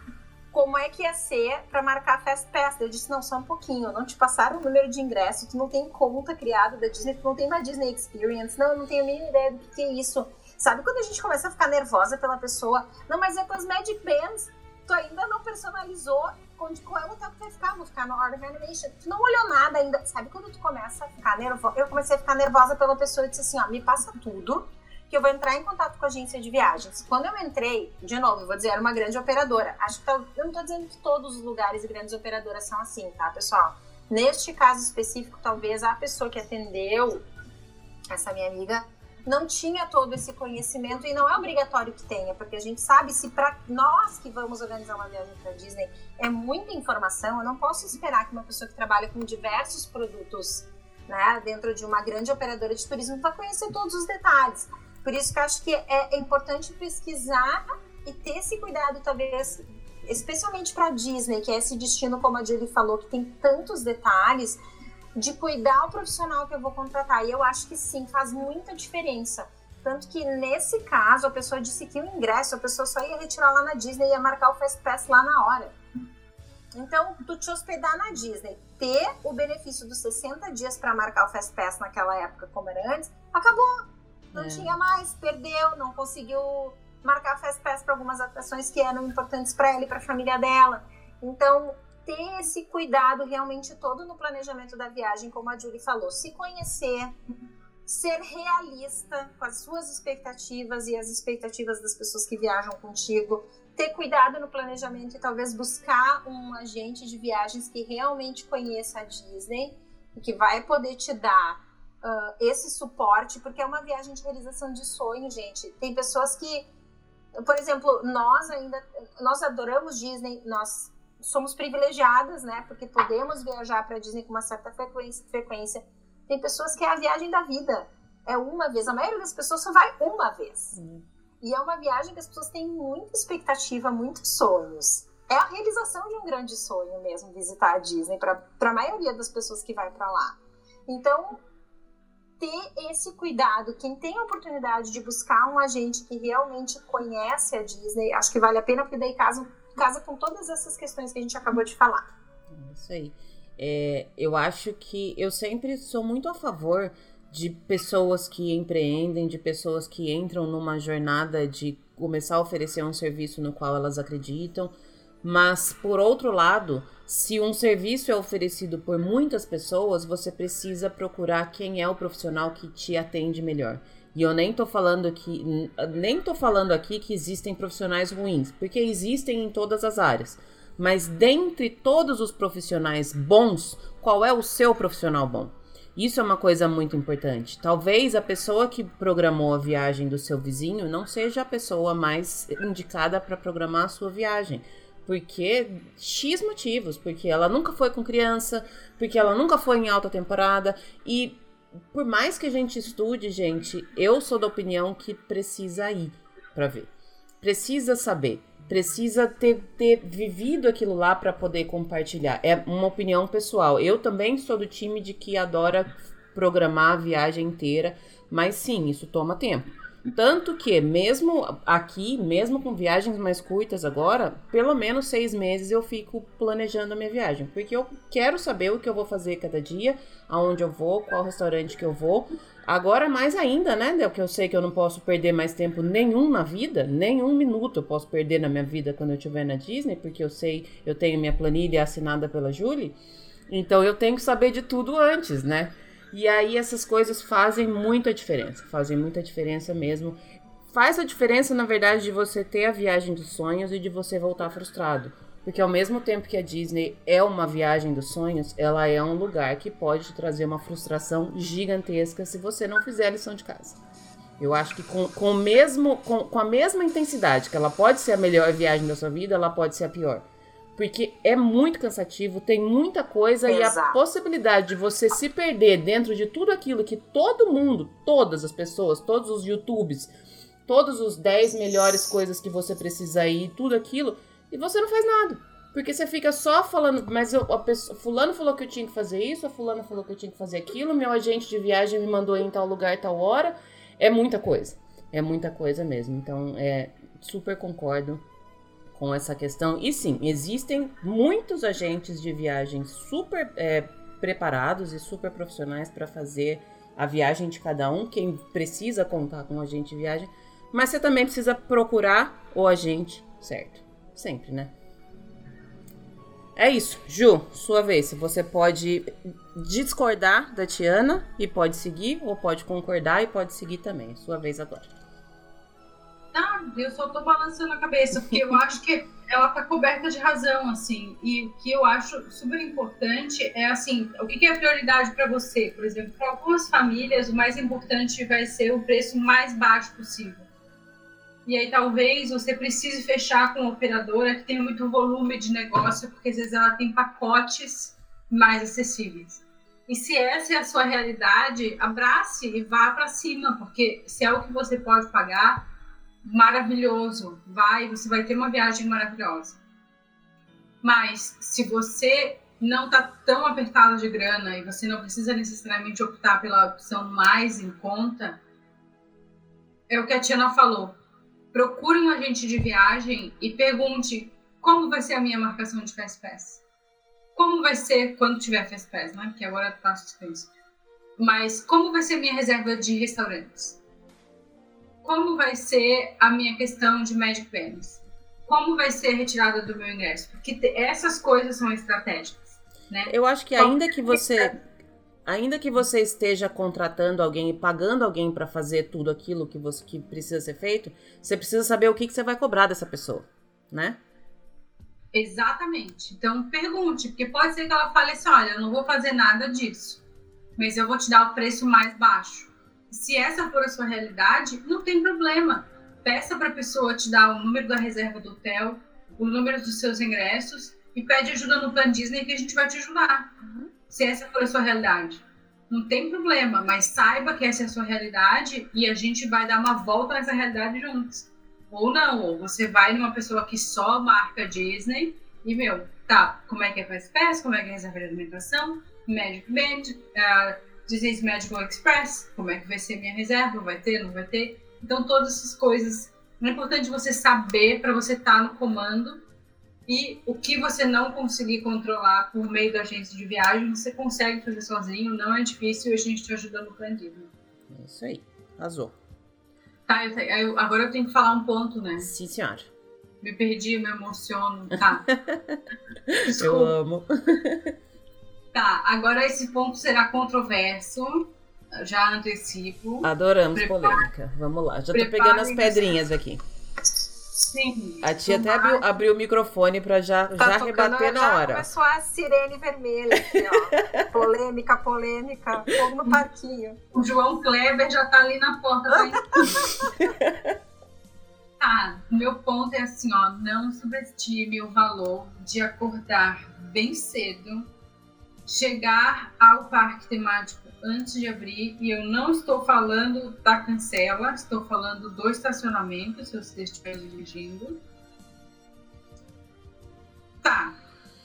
como é que ia ser para marcar a Fast Pass. Eu disse, não, só um pouquinho, não te passaram o número de ingresso, tu não tem conta criada da Disney, tu não tem uma Disney Experience. Não, eu não tenho a mínima ideia do que é isso. Sabe quando a gente começa a ficar nervosa pela pessoa? Não, mas é com as Magic Bands tu ainda não personalizou onde, qual é o hotel que vai ficar, vou ficar no Art of Animation. Tu não olhou nada ainda. Sabe quando tu começa a ficar nervosa? Eu comecei a ficar nervosa pela pessoa e disse assim, ó, me passa tudo que eu vou entrar em contato com a agência de viagens. Quando eu entrei, de novo, eu vou dizer, era uma grande operadora. Acho que eu não tô dizendo que todos os lugares e grandes operadoras são assim, tá, pessoal? Neste caso específico, talvez a pessoa que atendeu essa minha amiga não tinha todo esse conhecimento e não é obrigatório que tenha, porque a gente sabe se para nós que vamos organizar uma viagem para Disney é muita informação, eu não posso esperar que uma pessoa que trabalha com diversos produtos, né, dentro de uma grande operadora de turismo vá conhecer todos os detalhes. Por isso que eu acho que é, é importante pesquisar e ter esse cuidado, talvez, especialmente para Disney, que é esse destino, como a Julie falou, que tem tantos detalhes de cuidar o profissional que eu vou contratar. E eu acho que sim, faz muita diferença. Tanto que nesse caso, a pessoa disse que o ingresso, a pessoa só ia retirar lá na Disney e ia marcar o Fast Pass lá na hora. Então, tu te hospedar na Disney, ter o benefício dos 60 dias para marcar o Fast Pass naquela época, como era antes, acabou. Não é. tinha mais, perdeu, não conseguiu marcar Fast Pass para algumas atrações que eram importantes para ela e para a família dela. Então, ter esse cuidado realmente todo no planejamento da viagem, como a Julie falou, se conhecer, ser realista com as suas expectativas e as expectativas das pessoas que viajam contigo, ter cuidado no planejamento e talvez buscar um agente de viagens que realmente conheça a Disney e que vai poder te dar uh, esse suporte, porque é uma viagem de realização de sonho, gente. Tem pessoas que, por exemplo, nós ainda, nós adoramos Disney, nós somos privilegiadas, né? Porque podemos viajar para Disney com uma certa frequência, frequência. Tem pessoas que é a viagem da vida. É uma vez. A maioria das pessoas só vai uma vez. Uhum. E é uma viagem que as pessoas têm muita expectativa, muitos sonhos. É a realização de um grande sonho mesmo visitar a Disney para a maioria das pessoas que vai para lá. Então, ter esse cuidado, quem tem a oportunidade de buscar um agente que realmente conhece a Disney, acho que vale a pena, porque daí casa, casa com todas essas questões que a gente acabou de falar.
Isso aí. É, eu acho que eu sempre sou muito a favor de pessoas que empreendem, de pessoas que entram numa jornada de começar a oferecer um serviço no qual elas acreditam. Mas, por outro lado, se um serviço é oferecido por muitas pessoas, você precisa procurar quem é o profissional que te atende melhor. E eu nem tô falando aqui, nem tô falando aqui que existem profissionais ruins, porque existem em todas as áreas. Mas dentre todos os profissionais bons, qual é o seu profissional bom? Isso é uma coisa muito importante. Talvez a pessoa que programou a viagem do seu vizinho não seja a pessoa mais indicada para programar a sua viagem. Porque X motivos, porque ela nunca foi com criança, porque ela nunca foi em alta temporada e por mais que a gente estude, gente, eu sou da opinião que precisa ir para ver. Precisa saber, precisa ter, ter vivido aquilo lá para poder compartilhar. É uma opinião pessoal. Eu também sou do time de que adora programar a viagem inteira, mas sim, isso toma tempo. Tanto que, mesmo aqui, mesmo com viagens mais curtas agora, pelo menos seis meses eu fico planejando a minha viagem. Porque eu quero saber o que eu vou fazer cada dia, aonde eu vou, qual restaurante que eu vou. Agora mais ainda, né? Porque eu sei que eu não posso perder mais tempo nenhum na vida, nenhum minuto eu posso perder na minha vida quando eu estiver na Disney, porque eu sei, eu tenho minha planilha assinada pela Julie. Então eu tenho que saber de tudo antes, né? E aí essas coisas fazem muita diferença, fazem muita diferença mesmo. Faz a diferença, na verdade, de você ter a viagem dos sonhos e de você voltar frustrado. Porque ao mesmo tempo que a Disney é uma viagem dos sonhos, ela é um lugar que pode te trazer uma frustração gigantesca se você não fizer a lição de casa. Eu acho que com, com, mesmo, com, com a mesma intensidade que ela pode ser a melhor viagem da sua vida, ela pode ser a pior. Porque é muito cansativo, tem muita coisa Exato. e a possibilidade de você se perder dentro de tudo aquilo que todo mundo, todas as pessoas, todos os YouTubes, todos os 10 melhores coisas que você precisa ir, tudo aquilo, e você não faz nada. Porque você fica só falando, mas eu, a pessoa, fulano falou que eu tinha que fazer isso, a fulano falou que eu tinha que fazer aquilo, meu agente de viagem me mandou ir em tal lugar, tal hora. É muita coisa. É muita coisa mesmo. Então, é super concordo com essa questão. E sim, existem muitos agentes de viagem super é, preparados e super profissionais para fazer a viagem de cada um, quem precisa contar com o agente de viagem, mas você também precisa procurar o agente certo. Sempre, né? É isso. Ju, sua vez. Você pode discordar da Tiana e pode seguir, ou pode concordar e pode seguir também. Sua vez agora.
Ah, eu só tô balançando a cabeça, porque eu acho que ela tá coberta de razão, assim. E o que eu acho super importante é, assim, o que, que é prioridade para você? Por exemplo, para algumas famílias, o mais importante vai ser o preço mais baixo possível. E aí talvez você precise fechar com uma operadora que tem muito volume de negócio, porque às vezes ela tem pacotes mais acessíveis. E se essa é a sua realidade, abrace e vá para cima, porque se é o que você pode pagar, maravilhoso, vai, você vai ter uma viagem maravilhosa. Mas se você não está tão apertado de grana e você não precisa necessariamente optar pela opção mais em conta, é o que a Tiana falou. Procure um agente de viagem e pergunte como vai ser a minha marcação de Fast Pass. Como vai ser quando tiver Fast Pass, né? Porque agora está suspenso. Mas como vai ser a minha reserva de restaurantes? Como vai ser a minha questão de Magic Pennies? Como vai ser a retirada do meu ingresso? Porque essas coisas são estratégicas, né?
Eu acho que ainda que você ainda que você esteja contratando alguém e pagando alguém para fazer tudo aquilo que você que precisa ser feito, você precisa saber o que, que você vai cobrar dessa pessoa, né?
Exatamente. Então pergunte, porque pode ser que ela fale assim, olha, eu não vou fazer nada disso, mas eu vou te dar o preço mais baixo se essa for a sua realidade, não tem problema. Peça para a pessoa te dar o número da reserva do hotel, o número dos seus ingressos e pede ajuda no Plan Disney que a gente vai te ajudar. Uhum. Se essa for a sua realidade. Não tem problema, mas saiba que essa é a sua realidade e a gente vai dar uma volta nessa realidade juntos. Ou não, ou você vai numa pessoa que só marca Disney e, meu, tá, como é que é Fast Pass, como é que é reserva de alimentação, Magic Band, uh, Disney's Magical Express, como é que vai ser minha reserva, vai ter, não vai ter. Então, todas essas coisas. É importante você saber para você estar tá no comando e o que você não conseguir controlar por meio da agência de viagem, você consegue fazer sozinho, não é difícil e a gente te ajuda no planilho.
É isso aí, arrasou.
Tá, eu, eu, agora eu tenho que falar um ponto, né?
Sim, senhora.
Me perdi, me emociono. Tá. (laughs)
eu amo. (laughs)
Tá, agora esse ponto será controverso. Já antecipo.
Adoramos Prepare... polêmica. Vamos lá. Já tô pegando as pedrinhas aqui.
Sim.
A tia até abriu, abriu, o microfone para já, tá já rebater na
já
hora.
Começou a sirene vermelha aqui, ó. (laughs) polêmica, polêmica. Fogo no parquinho.
O João Kleber já tá ali na porta. tá, (laughs) meu ponto é assim, ó. Não subestime o valor de acordar bem cedo, chegar ao parque temático antes de abrir, e eu não estou falando da cancela, estou falando do estacionamento, se você estiver dirigindo. Tá.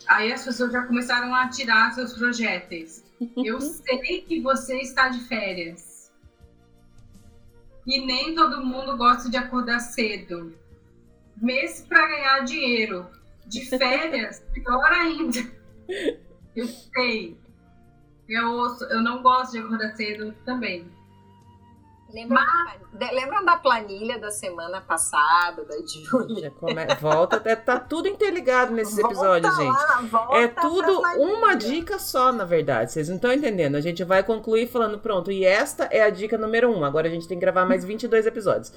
Aí as pessoas já começaram a tirar seus projéteis. (laughs) Eu sei que você está de férias. E nem todo mundo gosta de acordar cedo. Mês para ganhar dinheiro. De (laughs) férias, pior ainda. (laughs) Eu sei. Eu, eu não gosto de acordar cedo também.
Lembra, Mas... Lembram da planilha da semana passada, da Júlia?
Come... Volta, até tá tudo interligado nesses volta episódios, lá, gente. é tudo uma dica só, na verdade. Vocês não estão entendendo. A gente vai concluir falando, pronto, e esta é a dica número um. Agora a gente tem que gravar mais 22 episódios.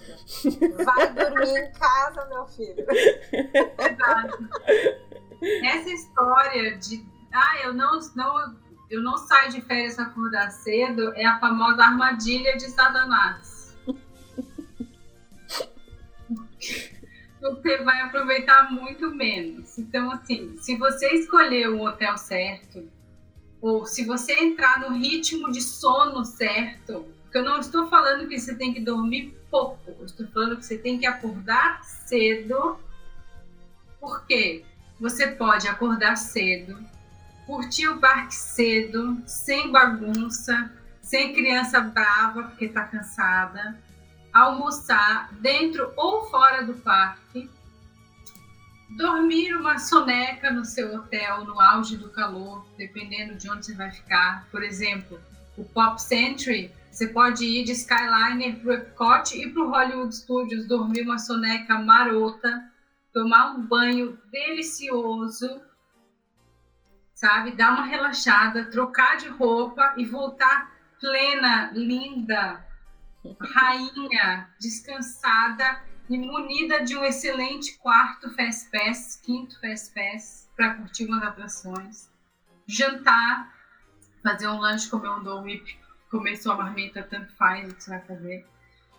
Vai dormir em casa, meu filho. (laughs)
Exato. Essa história de. Ah, eu não, não eu não saio de férias acordar cedo é a famosa armadilha de Satanás. você vai aproveitar muito menos. Então, assim, se você escolher o hotel certo, ou se você entrar no ritmo de sono certo, porque eu não estou falando que você tem que dormir pouco, eu estou falando que você tem que acordar cedo, porque você pode acordar cedo, curtir o parque cedo, sem bagunça, sem criança brava porque está cansada, almoçar dentro ou fora do parque, dormir uma soneca no seu hotel no auge do calor, dependendo de onde você vai ficar. Por exemplo, o Pop Century, você pode ir de Skyliner para o Epcot e para o Hollywood Studios, dormir uma soneca marota, tomar um banho delicioso sabe? Dar uma relaxada, trocar de roupa e voltar plena, linda, rainha, descansada e munida de um excelente quarto Fast Pass, quinto Fast Pass, para curtir umas atrações. Jantar, fazer um lanche, comer um Dole Whip, comer sua marmita, tanto faz o que você vai fazer.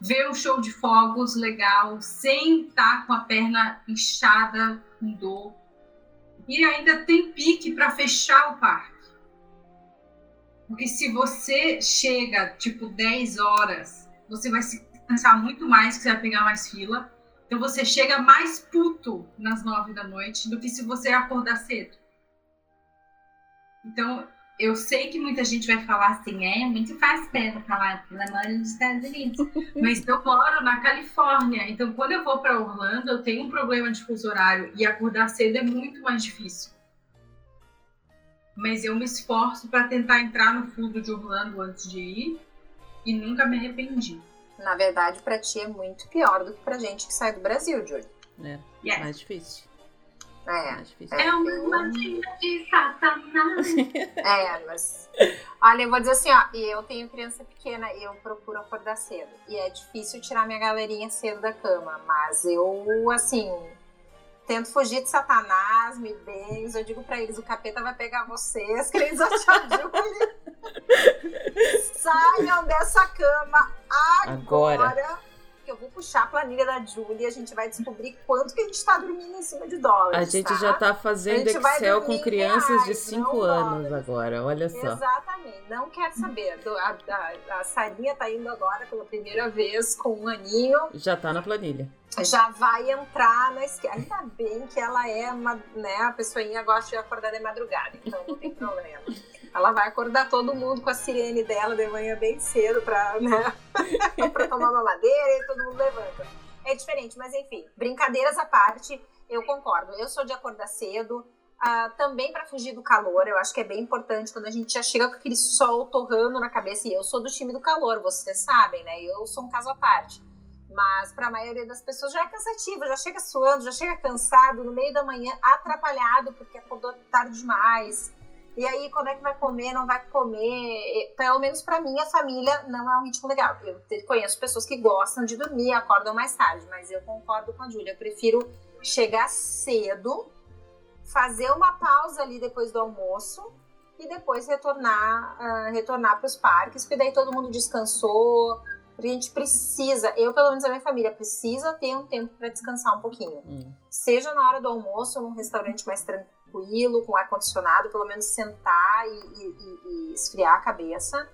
Ver um show de fogos legal, sem estar com a perna inchada, com dor e ainda tem pique para fechar o parque. Porque se você chega tipo 10 horas, você vai se cansar muito mais, que você vai pegar mais fila. Então você chega mais puto nas 9 da noite do que se você acordar cedo. Então, eu sei que muita gente vai falar assim, é muito fácil para falar, ela mora nos Estados Unidos. (laughs) Mas eu moro na Califórnia, então quando eu vou para Orlando, eu tenho um problema de fuso horário e acordar cedo é muito mais difícil. Mas eu me esforço para tentar entrar no fundo de Orlando antes de ir e nunca me arrependi.
Na verdade, para ti é muito pior do que pra gente que sai do Brasil, Júlio.
É, yes. mais difícil.
É,
é, é uma armadilha de satanás. (laughs)
É, mas. Olha, eu vou dizer assim, ó, e eu tenho criança pequena e eu procuro acordar cedo. E é difícil tirar minha galerinha cedo da cama, mas eu, assim, tento fugir de Satanás, me benzo. Eu digo pra eles: o capeta vai pegar vocês, que eles acham (laughs) Saiam dessa cama agora. agora. Que eu vou puxar a planilha da Julia, a gente vai descobrir quanto que a gente está dormindo em cima de dólares.
A gente
tá?
já está fazendo Excel com crianças reais, de 5 anos dólares. agora, olha só.
Exatamente, não quer saber. A, a, a Sarinha tá indo agora pela primeira vez com um aninho.
Já tá na planilha.
Já vai entrar na esquerda. Ainda bem que ela é uma, né, a pessoinha gosta de acordar de madrugada, então não tem problema. (laughs) Ela vai acordar todo mundo com a sirene dela de manhã bem cedo pra, né, (laughs) pra tomar uma madeira e todo mundo levanta. É diferente, mas enfim, brincadeiras à parte, eu concordo. Eu sou de acordar cedo, Uh, também para fugir do calor, eu acho que é bem importante quando a gente já chega com aquele sol torrando na cabeça. E eu sou do time do calor, vocês sabem, né? Eu sou um caso à parte. Mas para a maioria das pessoas já é cansativo, já chega suando, já chega cansado, no meio da manhã, atrapalhado, porque acordou tarde demais. E aí, como é que vai comer? Não vai comer? Pelo menos para mim, a família não é um ritmo legal. Eu conheço pessoas que gostam de dormir, acordam mais tarde, mas eu concordo com a Júlia. Eu prefiro chegar cedo, fazer uma pausa ali depois do almoço e depois retornar uh, retornar para os parques, porque daí todo mundo descansou. A gente precisa, eu pelo menos a minha família precisa ter um tempo para descansar um pouquinho. Hum. Seja na hora do almoço, num restaurante mais tranquilo tranquilo, com ar-condicionado, pelo menos sentar e, e, e, esfriar a cabeça.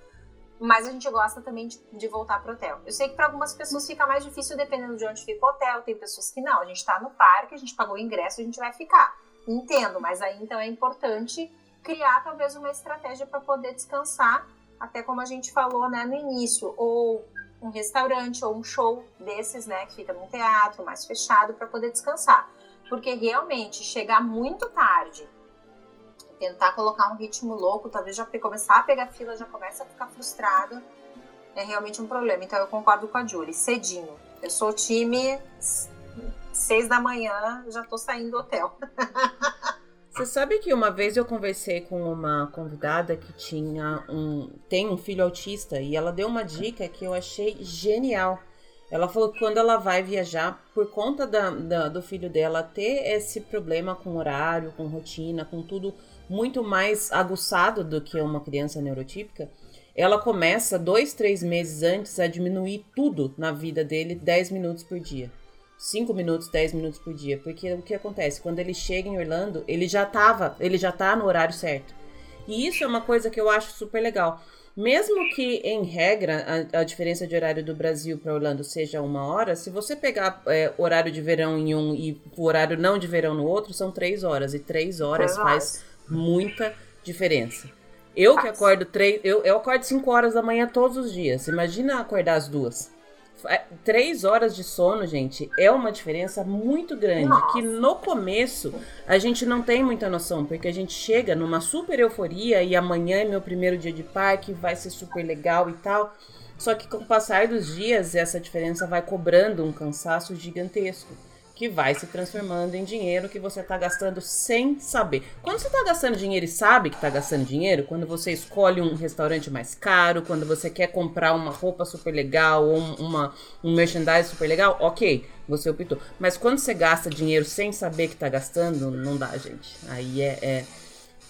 Mas a gente gosta também de, de voltar pro hotel. Eu sei que para algumas pessoas fica mais difícil dependendo de onde fica o hotel. Tem pessoas que não. A gente está no parque, a gente pagou o ingresso, a gente vai ficar. Entendo, mas aí então é importante criar talvez uma estratégia para poder descansar, até como a gente falou né, no início, ou um restaurante ou um show desses, né, que fica num teatro mais fechado para poder descansar. Porque realmente chegar muito tarde, tentar colocar um ritmo louco, talvez já começar a pegar fila, já começa a ficar frustrado, é realmente um problema. Então eu concordo com a Julie, cedinho. Eu sou time seis da manhã, já tô saindo do hotel. (laughs)
Você sabe que uma vez eu conversei com uma convidada que tinha um tem um filho autista e ela deu uma dica que eu achei genial. Ela falou que quando ela vai viajar, por conta da, da, do filho dela ter esse problema com horário, com rotina, com tudo muito mais aguçado do que uma criança neurotípica, ela começa dois, três meses antes a diminuir tudo na vida dele 10 minutos por dia. 5 minutos, 10 minutos por dia. Porque o que acontece? Quando ele chega em Orlando, ele já tava, ele já tá no horário certo. E isso é uma coisa que eu acho super legal. Mesmo que, em regra, a, a diferença de horário do Brasil para Orlando seja uma hora, se você pegar é, horário de verão em um e o horário não de verão no outro, são três horas. E três horas faz muita diferença. Eu que acordo três. Eu, eu acordo 5 horas da manhã todos os dias. Imagina acordar às duas. É, três horas de sono, gente, é uma diferença muito grande. Nossa. Que no começo a gente não tem muita noção, porque a gente chega numa super euforia e amanhã é meu primeiro dia de parque, vai ser super legal e tal. Só que com o passar dos dias, essa diferença vai cobrando um cansaço gigantesco que vai se transformando em dinheiro que você está gastando sem saber. Quando você está gastando dinheiro e sabe que está gastando dinheiro, quando você escolhe um restaurante mais caro, quando você quer comprar uma roupa super legal ou uma, um merchandise super legal, ok, você optou. Mas quando você gasta dinheiro sem saber que está gastando, não dá, gente. Aí é, é,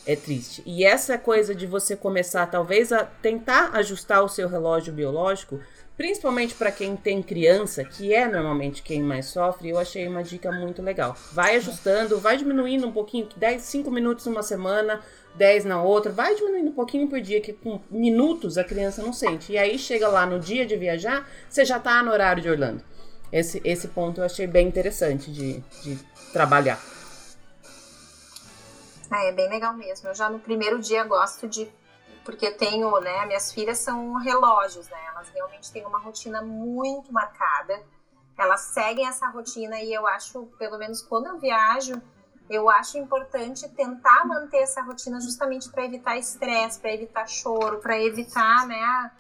é triste. E essa coisa de você começar, talvez, a tentar ajustar o seu relógio biológico principalmente para quem tem criança, que é normalmente quem mais sofre, eu achei uma dica muito legal. Vai ajustando, vai diminuindo um pouquinho, 10, 5 minutos uma semana, 10 na outra, vai diminuindo um pouquinho por dia, que com minutos a criança não sente. E aí chega lá no dia de viajar, você já tá no horário de Orlando. Esse, esse ponto eu achei bem interessante de, de trabalhar.
É, é bem legal mesmo. Eu já no primeiro dia gosto de porque tenho, né, minhas filhas são relógios, né? Elas realmente têm uma rotina muito marcada. Elas seguem essa rotina e eu acho, pelo menos quando eu viajo, eu acho importante tentar manter essa rotina justamente para evitar estresse, para evitar choro, para evitar, né,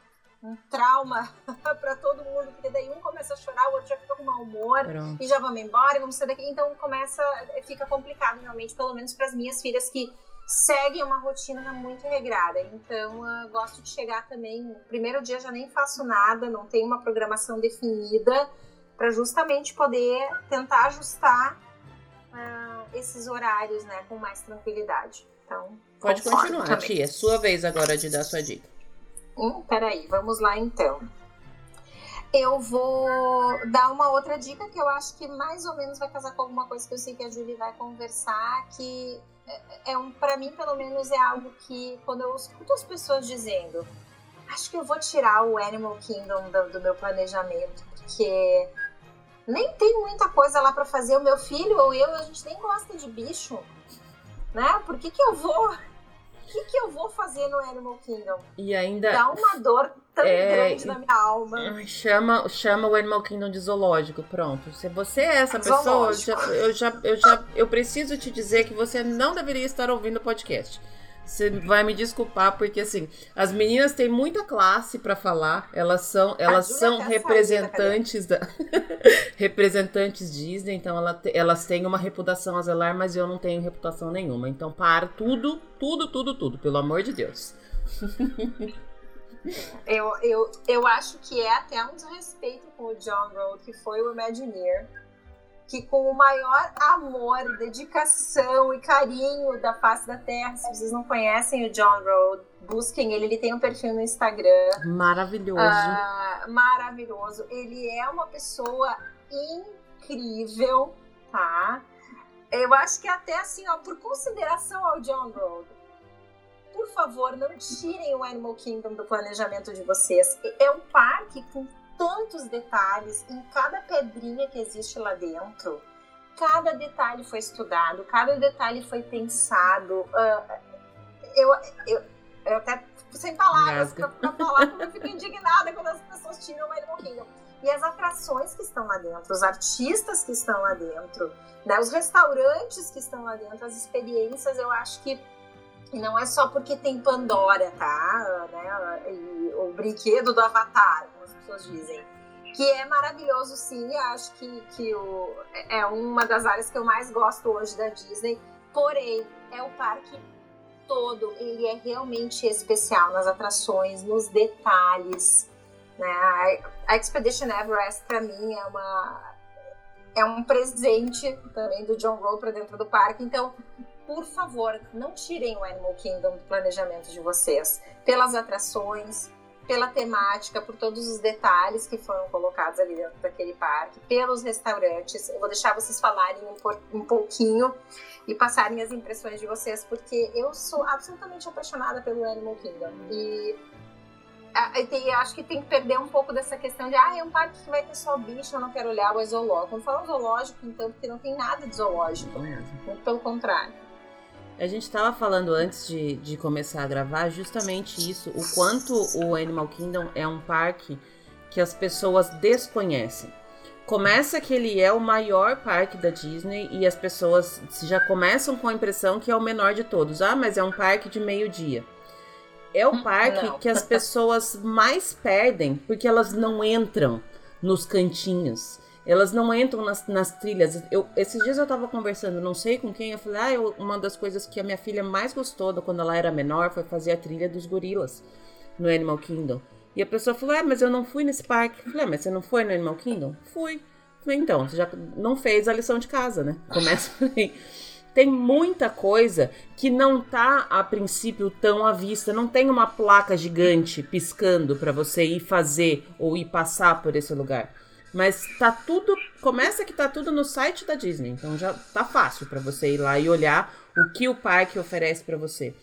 um trauma (laughs) para todo mundo, porque daí um começa a chorar, o outro já fica com mau humor Pronto. e já vamos embora e vamos sair daqui. Então começa, fica complicado realmente, pelo menos para as minhas filhas que seguem uma rotina muito regrada. Então, eu gosto de chegar também. No primeiro dia já nem faço nada, não tenho uma programação definida, para justamente poder tentar ajustar uh, esses horários né, com mais tranquilidade. Então,
Pode continuar, também. tia. É sua vez agora de dar sua dica.
Hum, peraí, vamos lá então. eu vou dar uma outra dica que eu acho que mais ou menos vai casar com alguma coisa que eu sei que a Julie vai conversar, que é, é um, para mim pelo menos é algo que quando eu escuto as pessoas dizendo, acho que eu vou tirar o Animal Kingdom do, do meu planejamento, porque nem tem muita coisa lá para fazer. O meu filho ou eu, a gente nem gosta de bicho, né? Por que que eu vou que, que eu vou fazer no Animal Kingdom?
E ainda.
Dá uma dor tão é, grande na minha alma.
Chama, chama o Animal Kingdom de zoológico, pronto. Se você é essa pessoa, eu já, eu já, eu já eu preciso te dizer que você não deveria estar ouvindo o podcast. Você vai me desculpar porque assim, as meninas têm muita classe para falar, elas são elas são representantes da, (laughs) representantes Disney, então ela, elas têm uma reputação a zelar, mas eu não tenho reputação nenhuma. Então para tudo, tudo, tudo, tudo, pelo amor de Deus. (laughs)
eu, eu, eu acho que é até um desrespeito com o John Road, que foi o Imagineer que com o maior amor, dedicação e carinho da face da Terra, se vocês não conhecem o John Road, busquem ele, ele tem um perfil no Instagram.
Maravilhoso.
Uh, maravilhoso. Ele é uma pessoa incrível, tá? Eu acho que até assim, ó, por consideração ao John Road, por favor, não tirem o Animal Kingdom do planejamento de vocês. É um parque com tantos detalhes em cada pedrinha que existe lá dentro. Cada detalhe foi estudado, cada detalhe foi pensado. Uh, eu, eu, eu até sem palavras pra falar, porque eu fico indignada quando as pessoas tiram o Animal Kingdom. E as atrações que estão lá dentro, os artistas que estão lá dentro, né, os restaurantes que estão lá dentro, as experiências, eu acho que não é só porque tem Pandora, tá? Né, e o brinquedo do Avatar pessoas dizem. Que é maravilhoso, sim. Acho que, que o, é uma das áreas que eu mais gosto hoje da Disney. Porém, é o parque todo. Ele é realmente especial nas atrações, nos detalhes. Né? A Expedition Everest, para mim, é uma é um presente também do John Rowe para dentro do parque. Então, por favor, não tirem o Animal Kingdom do planejamento de vocês. Pelas atrações, pela temática, por todos os detalhes que foram colocados ali dentro daquele parque, pelos restaurantes. Eu vou deixar vocês falarem um, um pouquinho e passarem as impressões de vocês, porque eu sou absolutamente apaixonada pelo Animal Kingdom. E tem, acho que tem que perder um pouco dessa questão de ah, é um parque que vai ter só bicho, eu não quero olhar o zoológico. Quando falo zoológico, então, porque não tem nada de zoológico. Muito pelo contrário.
A gente estava falando antes de, de começar a gravar justamente isso, o quanto o Animal Kingdom é um parque que as pessoas desconhecem. Começa que ele é o maior parque da Disney e as pessoas já começam com a impressão que é o menor de todos. Ah, mas é um parque de meio-dia. É o hum, parque não. que as (laughs) pessoas mais perdem porque elas não entram nos cantinhos elas não entram nas, nas trilhas. Eu, esses dias eu tava conversando, não sei com quem, eu falei, ah, eu, uma das coisas que a minha filha mais gostou quando ela era menor foi fazer a trilha dos gorilas no Animal Kingdom. E a pessoa falou, ah, mas eu não fui nesse parque. Eu falei, ah, mas você não foi no Animal Kingdom? Fui. Falei, então, você já não fez a lição de casa, né? (laughs) Começa por aí. Tem muita coisa que não tá a princípio tão à vista, não tem uma placa gigante piscando para você ir fazer ou ir passar por esse lugar. Mas tá tudo. Começa que tá tudo no site da Disney. Então já tá fácil para você ir lá e olhar o que o parque oferece para você.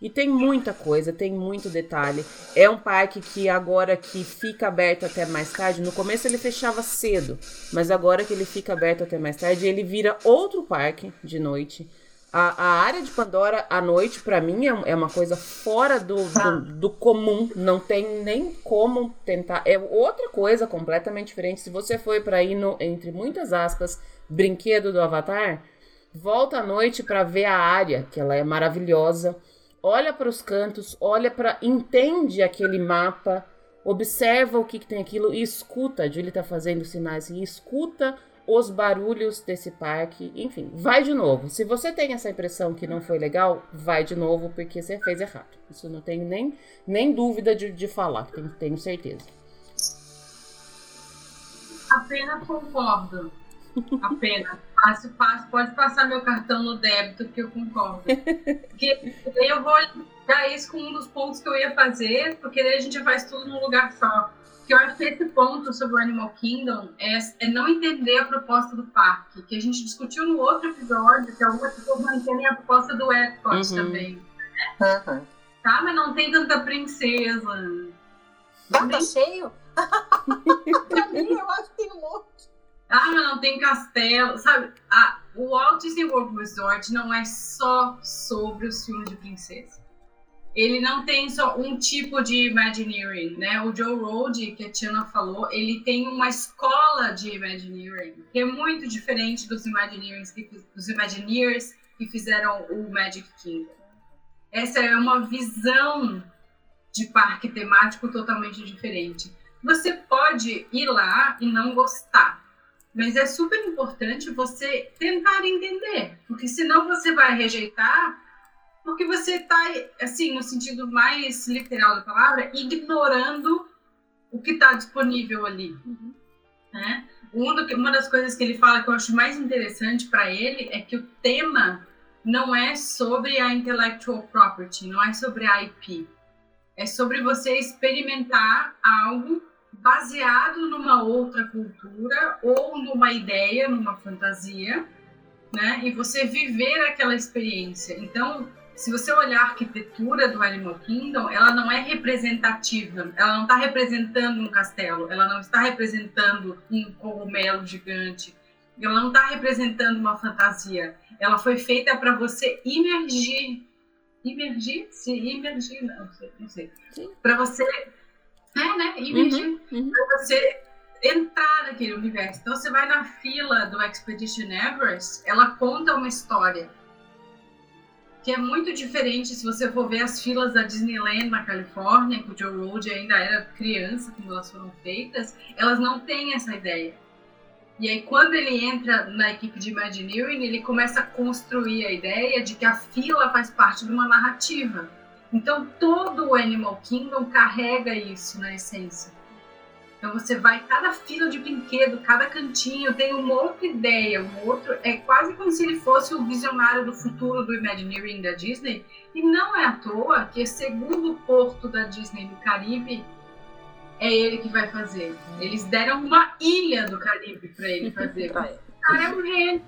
E tem muita coisa, tem muito detalhe. É um parque que agora que fica aberto até mais tarde, no começo ele fechava cedo, mas agora que ele fica aberto até mais tarde, ele vira outro parque de noite. A, a área de Pandora à noite, para mim, é, é, uma coisa fora do, do, do, comum. Não tem nem como tentar. É outra coisa completamente diferente. Se você foi para ir no, entre muitas aspas, brinquedo do Avatar, volta à noite para ver a área, que ela é maravilhosa. Olha para os cantos, olha para. Entende aquele mapa, observa o que, que tem aquilo e escuta. A Julie tá fazendo sinais e escuta os barulhos desse parque, enfim, vai de novo. Se você tem essa impressão que não foi legal, vai de novo porque você fez errado. Isso não tenho nem, nem dúvida de, de falar, tenho, tenho certeza.
Apenas concordo. Apenas. Fácil, fácil. Pode passar meu cartão no débito que eu concordo. Porque eu vou dar isso com um dos pontos que eu ia fazer, porque daí a gente faz tudo num lugar só que eu acho que esse ponto sobre o Animal Kingdom é, é, não entender a proposta do parque, que a gente discutiu no outro episódio, que algumas pessoas não entendem a proposta do Epcot uhum. também. Né? Uhum. Tá, mas não tem tanta princesa.
Tá, tá cheio? (laughs) eu acho que tem um monte.
Ah, mas não tem castelo, sabe? A, o Walt Disney World Resort não é só sobre os filmes de princesa ele não tem só um tipo de Imagineering, né? O Joe Road, que a Tiana falou, ele tem uma escola de Imagineering, que é muito diferente dos Imagineers que, dos Imagineers que fizeram o Magic Kingdom. Essa é uma visão de parque temático totalmente diferente. Você pode ir lá e não gostar, mas é super importante você tentar entender, porque senão você vai rejeitar porque você está, assim, no sentido mais literal da palavra, ignorando o que está disponível ali. Uhum. Né? Uma das coisas que ele fala que eu acho mais interessante para ele é que o tema não é sobre a intellectual property, não é sobre a IP. É sobre você experimentar algo baseado numa outra cultura ou numa ideia, numa fantasia, né? E você viver aquela experiência. Então, se você olhar a arquitetura do Animal Kingdom, ela não é representativa, ela não está representando um castelo, ela não está representando um cogumelo gigante, ela não está representando uma fantasia. Ela foi feita para você imergir. Imergir? Se imergir, não sei. Não sei. Para você. É, né? Imergir. Uhum, uhum. Para você entrar naquele universo. Então, você vai na fila do Expedition Everest, ela conta uma história que é muito diferente se você for ver as filas da Disneyland na Califórnia, que o Joe Road ainda era criança quando elas foram feitas, elas não têm essa ideia. E aí, quando ele entra na equipe de Imagineering, ele começa a construir a ideia de que a fila faz parte de uma narrativa. Então, todo o Animal Kingdom carrega isso na essência. Então você vai, cada fila de brinquedo, cada cantinho tem uma outra ideia, um outro. É quase como se ele fosse o visionário do futuro do Imagineering da Disney. E não é à toa que o segundo porto da Disney no Caribe é ele que vai fazer. Eles deram uma ilha do Caribe para ele fazer. (laughs) o cara é um gênio.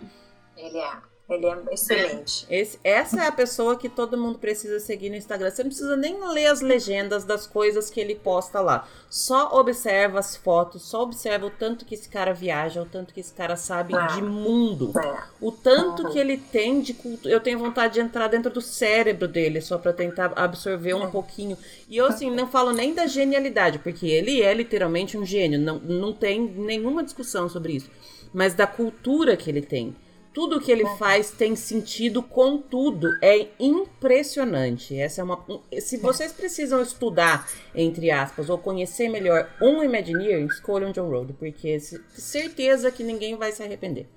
Ele é. Ele é excelente.
Esse, essa é a pessoa que todo mundo precisa seguir no Instagram. Você não precisa nem ler as legendas das coisas que ele posta lá. Só observa as fotos, só observa o tanto que esse cara viaja, o tanto que esse cara sabe é. de mundo. É. O tanto uhum. que ele tem de cultura. Eu tenho vontade de entrar dentro do cérebro dele só para tentar absorver um é. pouquinho. E eu, assim, não falo nem da genialidade, porque ele é literalmente um gênio. Não, não tem nenhuma discussão sobre isso. Mas da cultura que ele tem tudo que ele faz tem sentido com tudo. É impressionante. Essa é uma. Se vocês precisam estudar, entre aspas, ou conhecer melhor um Imagineer, escolham John Road, porque certeza que ninguém vai se arrepender.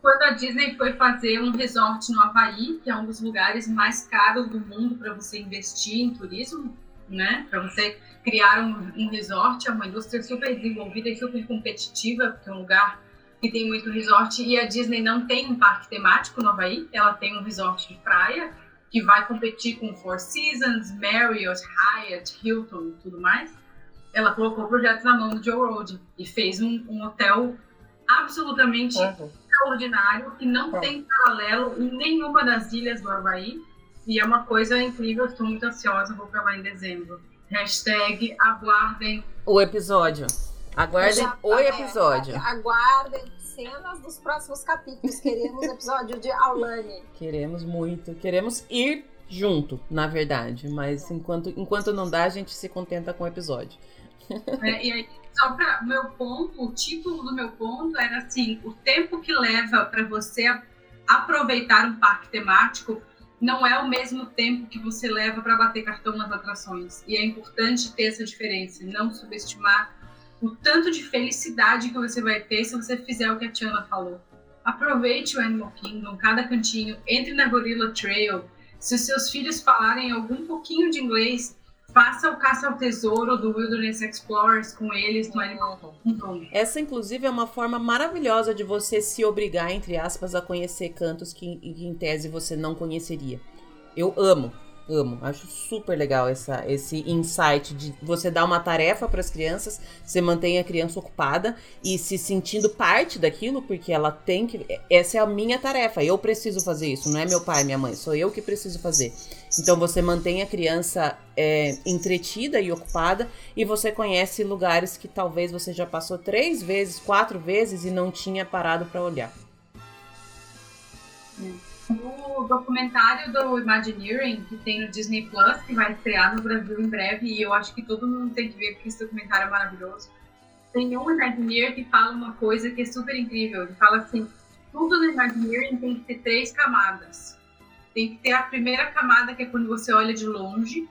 Quando a Disney foi fazer um resort no Havaí, que é um dos lugares mais caros do mundo para você investir em turismo, né? Para você criar um, um resort, é uma indústria super desenvolvida e super competitiva, porque é um lugar que tem muito resort, e a Disney não tem um parque temático no Havaí, ela tem um resort de praia, que vai competir com Four Seasons, Marriott, Hyatt, Hilton e tudo mais. Ela colocou o projeto na mão do Joe Road e fez um, um hotel absolutamente uhum. extraordinário, que não uhum. tem paralelo em nenhuma das ilhas do Havaí. E é uma coisa incrível, estou muito ansiosa, vou para lá em dezembro. Hashtag aguardem
o episódio. Aguardem Já, o episódio. É,
aguardem cenas dos próximos capítulos. Queremos episódio de Aulane.
Queremos muito. Queremos ir junto, na verdade. Mas enquanto, enquanto não dá, a gente se contenta com o episódio.
É, e aí, só para meu ponto, o título do meu ponto era assim: o tempo que leva para você aproveitar um parque temático não é o mesmo tempo que você leva para bater cartão nas atrações. E é importante ter essa diferença, não subestimar o tanto de felicidade que você vai ter se você fizer o que a Tiana falou. Aproveite o Animal Kingdom, cada cantinho, entre na Gorilla Trail. Se os seus filhos falarem algum pouquinho de inglês, faça o caça ao tesouro do Wilderness Explorers com eles no Animal Kingdom.
Essa, inclusive, é uma forma maravilhosa de você se obrigar, entre aspas, a conhecer cantos que, em tese você não conheceria. Eu amo. Amo, acho super legal essa, esse insight de você dar uma tarefa para as crianças, você mantém a criança ocupada e se sentindo parte daquilo, porque ela tem que. Essa é a minha tarefa, eu preciso fazer isso, não é meu pai, minha mãe, sou eu que preciso fazer. Então você mantém a criança é, entretida e ocupada e você conhece lugares que talvez você já passou três vezes, quatro vezes e não tinha parado para olhar.
O documentário do Imagineering, que tem no Disney Plus, que vai estrear no Brasil em breve, e eu acho que todo mundo tem que ver, porque esse documentário é maravilhoso. Tem um Imagineer que fala uma coisa que é super incrível. Ele fala assim: tudo no Imagineering tem que ter três camadas. Tem que ter a primeira camada, que é quando você olha de longe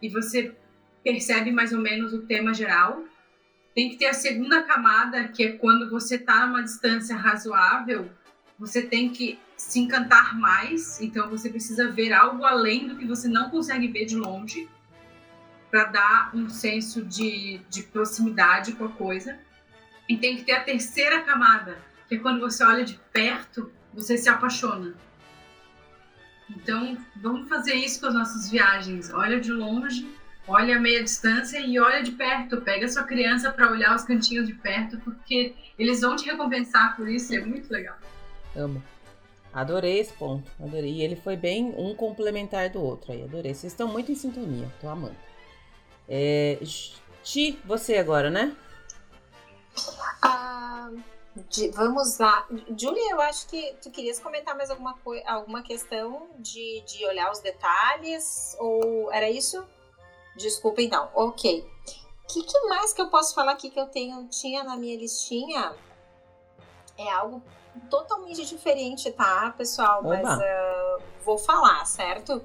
e você percebe mais ou menos o tema geral. Tem que ter a segunda camada, que é quando você está numa distância razoável, você tem que se encantar mais, então você precisa ver algo além do que você não consegue ver de longe, para dar um senso de, de proximidade com a coisa. E tem que ter a terceira camada, que é quando você olha de perto, você se apaixona. Então, vamos fazer isso com as nossas viagens. Olha de longe, olha a meia distância e olha de perto. Pega sua criança para olhar os cantinhos de perto, porque eles vão te recompensar por isso. É muito legal.
Amo. Adorei esse ponto, adorei. E ele foi bem um complementar do outro aí, adorei. Vocês estão muito em sintonia, tô amando. É, Ti, você agora, né?
Ah, de, vamos lá. Julia, eu acho que tu querias comentar mais alguma, alguma questão de, de olhar os detalhes, ou era isso? Desculpa, então. Ok. O que, que mais que eu posso falar aqui que eu tenho, tinha na minha listinha? É algo totalmente diferente, tá, pessoal? Oba. Mas uh, vou falar, certo?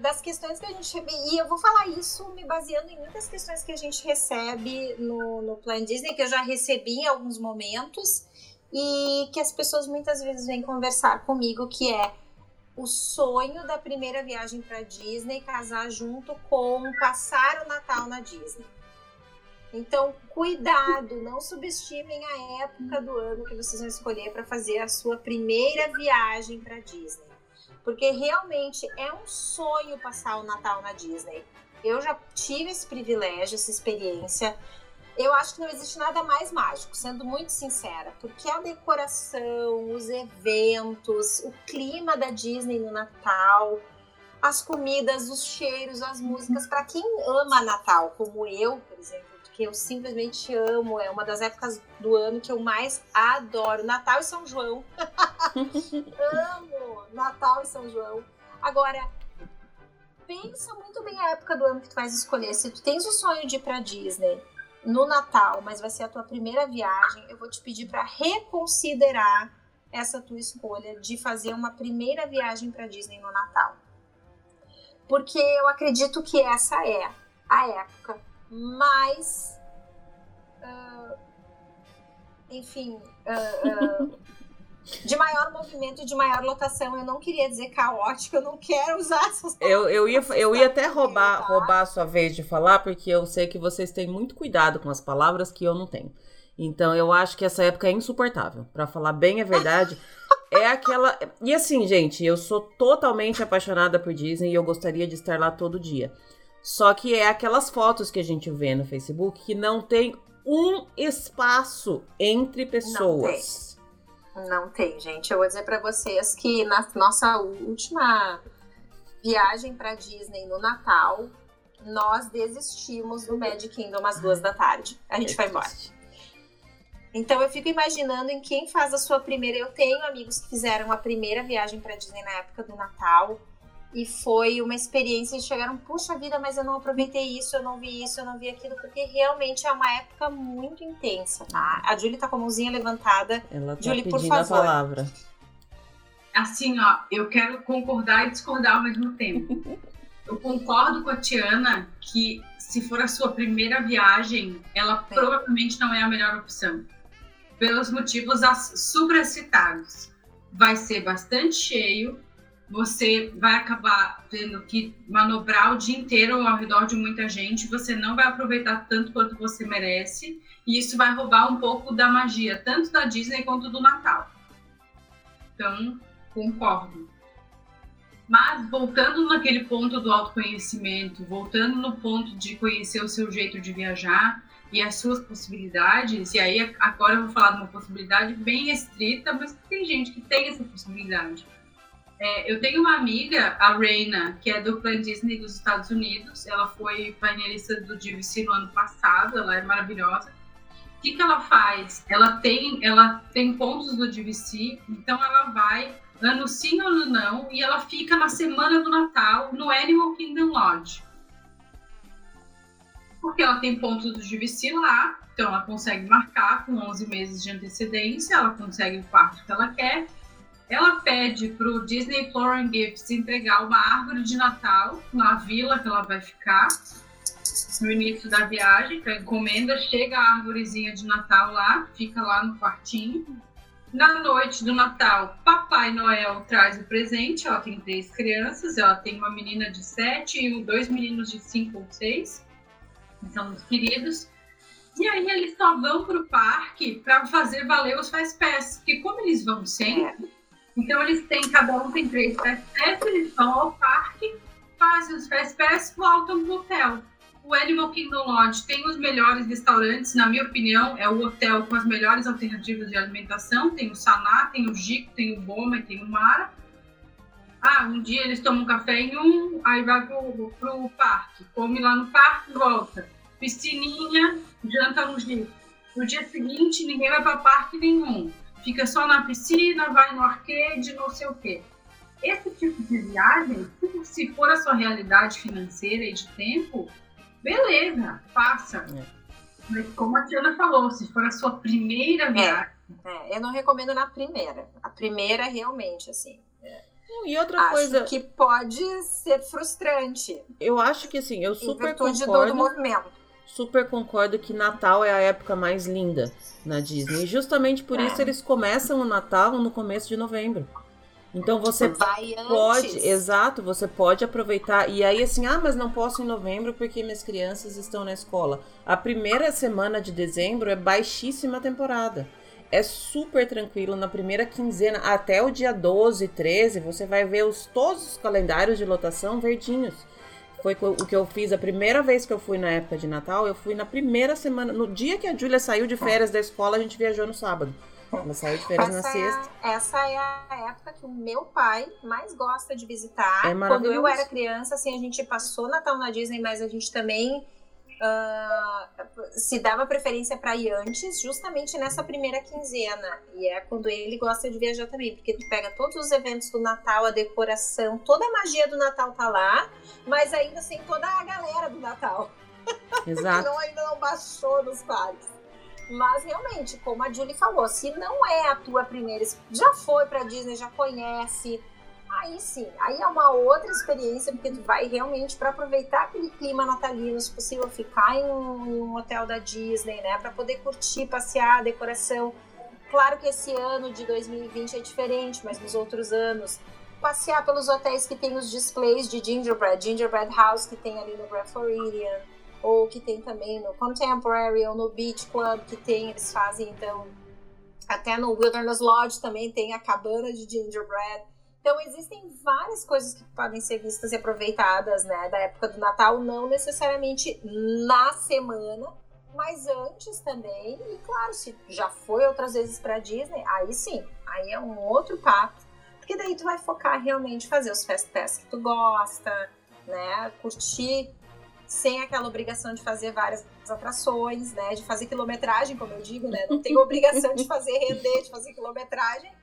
Das questões que a gente recebe, e eu vou falar isso me baseando em muitas questões que a gente recebe no, no Plan Disney, que eu já recebi em alguns momentos, e que as pessoas muitas vezes vêm conversar comigo, que é o sonho da primeira viagem para Disney casar junto com passar o Natal na Disney. Então, cuidado, não subestimem a época do ano que vocês vão escolher para fazer a sua primeira viagem para Disney. Porque realmente é um sonho passar o Natal na Disney. Eu já tive esse privilégio, essa experiência. Eu acho que não existe nada mais mágico, sendo muito sincera, porque a decoração, os eventos, o clima da Disney no Natal, as comidas, os cheiros, as músicas, para quem ama Natal, como eu, por exemplo, que eu simplesmente amo. É uma das épocas do ano que eu mais adoro. Natal e São João. (laughs) amo Natal e São João. Agora, pensa muito bem a época do ano que tu vais escolher. Se tu tens o sonho de ir pra Disney no Natal, mas vai ser a tua primeira viagem, eu vou te pedir para reconsiderar essa tua escolha de fazer uma primeira viagem para Disney no Natal. Porque eu acredito que essa é a época mais. Uh, enfim. Uh, uh, de maior movimento e de maior lotação. Eu não queria dizer caótico, eu não quero usar essas
eu, eu ia Eu ia até roubar, tá? roubar a sua vez de falar, porque eu sei que vocês têm muito cuidado com as palavras que eu não tenho. Então eu acho que essa época é insuportável. para falar bem a verdade, é aquela. E assim, gente, eu sou totalmente apaixonada por Disney e eu gostaria de estar lá todo dia. Só que é aquelas fotos que a gente vê no Facebook que não tem um espaço entre pessoas.
Não tem, não tem gente. Eu vou dizer para vocês que na nossa última viagem para Disney no Natal, nós desistimos do Magic Kingdom às duas da tarde. A gente foi embora. Então eu fico imaginando em quem faz a sua primeira. Eu tenho amigos que fizeram a primeira viagem para Disney na época do Natal e foi uma experiência. Eles chegaram, puxa vida, mas eu não aproveitei isso, eu não vi isso, eu não vi aquilo, porque realmente é uma época muito intensa, tá? A Julie tá com a mãozinha levantada.
Ela tá Julie, por favor. a palavra.
Assim, ó, eu quero concordar e discordar ao mesmo tempo. (laughs) eu concordo com a Tiana que se for a sua primeira viagem, ela é. provavelmente não é a melhor opção. Pelos motivos supracitados. Vai ser bastante cheio, você vai acabar tendo que manobrar o dia inteiro ao redor de muita gente, você não vai aproveitar tanto quanto você merece, e isso vai roubar um pouco da magia, tanto da Disney quanto do Natal. Então, concordo. Mas voltando naquele ponto do autoconhecimento, voltando no ponto de conhecer o seu jeito de viajar e as suas possibilidades, e aí agora eu vou falar de uma possibilidade bem restrita, mas tem gente que tem essa possibilidade. É, eu tenho uma amiga, a Reina, que é do Plan Disney dos Estados Unidos. Ela foi painelista do DVC no ano passado, ela é maravilhosa. O que, que ela faz? Ela tem, ela tem pontos do DVC, então ela vai ano sim, ano não, e ela fica na semana do Natal no Animal Kingdom Lodge. Porque ela tem pontos do GVC lá, então ela consegue marcar com 11 meses de antecedência, ela consegue o quarto que ela quer. Ela pede para o Disney Floral Gifts entregar uma árvore de Natal na vila que ela vai ficar no início da viagem, para encomenda, chega a árvorezinha de Natal lá, fica lá no quartinho. Na noite do Natal, Papai Noel traz o presente. Ela tem três crianças. Ela tem uma menina de sete e dois meninos de cinco ou seis. São os queridos. E aí eles só vão para o parque para fazer valer os fast pass. Porque como eles vão sempre, então eles têm, cada um tem três fast pass, eles vão ao parque, fazem os fast pass, voltam pro hotel o Animal Kingdom Lodge tem os melhores restaurantes, na minha opinião, é o hotel com as melhores alternativas de alimentação. Tem o Saná, tem o Gico, tem o Boma e tem o Mara. Ah, um dia eles tomam café em um, aí vai pro, pro parque, come lá no parque volta. Piscininha, janta no Gico. No dia seguinte, ninguém vai para parque nenhum. Fica só na piscina, vai no arcade, não sei o quê. Esse tipo de viagem, se for a sua realidade financeira e de tempo, beleza, faça. É. Mas como a Tiana falou, se for a sua primeira é, viagem.
É, é, eu não recomendo na primeira. A primeira realmente, assim. É.
E outra acho coisa.
que pode ser frustrante.
Eu acho que assim, eu super concordo.
do movimento.
Super concordo que Natal é a época mais linda na Disney. E justamente por é. isso eles começam o Natal no começo de novembro. Então você
Vai
pode,
antes.
exato, você pode aproveitar. E aí, assim, ah, mas não posso em novembro porque minhas crianças estão na escola. A primeira semana de dezembro é baixíssima temporada. É super tranquilo. Na primeira quinzena, até o dia 12, 13, você vai ver os, todos os calendários de lotação verdinhos. Foi o que eu fiz a primeira vez que eu fui na época de Natal. Eu fui na primeira semana. No dia que a Júlia saiu de férias da escola, a gente viajou no sábado. Ela saiu de férias essa na sexta.
É, essa é a época que o meu pai mais gosta de visitar. É Quando eu era criança, assim, a gente passou Natal na Disney, mas a gente também uh, se dava preferência para ir antes, justamente nessa primeira quinzena. E é quando ele gosta de viajar também, porque tu pega todos os eventos do Natal, a decoração, toda a magia do Natal tá lá, mas ainda sem toda a galera do Natal. (laughs)
Exato.
não, ainda não baixou nos parques. Mas realmente, como a Julie falou, se não é a tua primeira, já foi para Disney, já conhece, aí sim, aí é uma outra experiência, porque tu vai realmente para aproveitar aquele clima natalino, se possível ficar em um, hotel da Disney, né, para poder curtir, passear, decoração. Claro que esse ano de 2020 é diferente, mas nos outros anos passear pelos hotéis que tem os displays de gingerbread, gingerbread house que tem ali no Grand Floridian ou que tem também no Contemporary ou no Beach Club, que tem, eles fazem então, até no Wilderness Lodge também tem a cabana de gingerbread. Então existem várias coisas que podem ser vistas e aproveitadas, né, da época do Natal, não necessariamente na semana, mas antes também. E claro, se já foi outras vezes para Disney, aí sim, aí é um outro papo, porque daí tu vai focar realmente fazer os fast pass que tu gosta, né, curtir sem aquela obrigação de fazer várias atrações, né? De fazer quilometragem, como eu digo, né? Não tem obrigação de fazer render, de fazer quilometragem.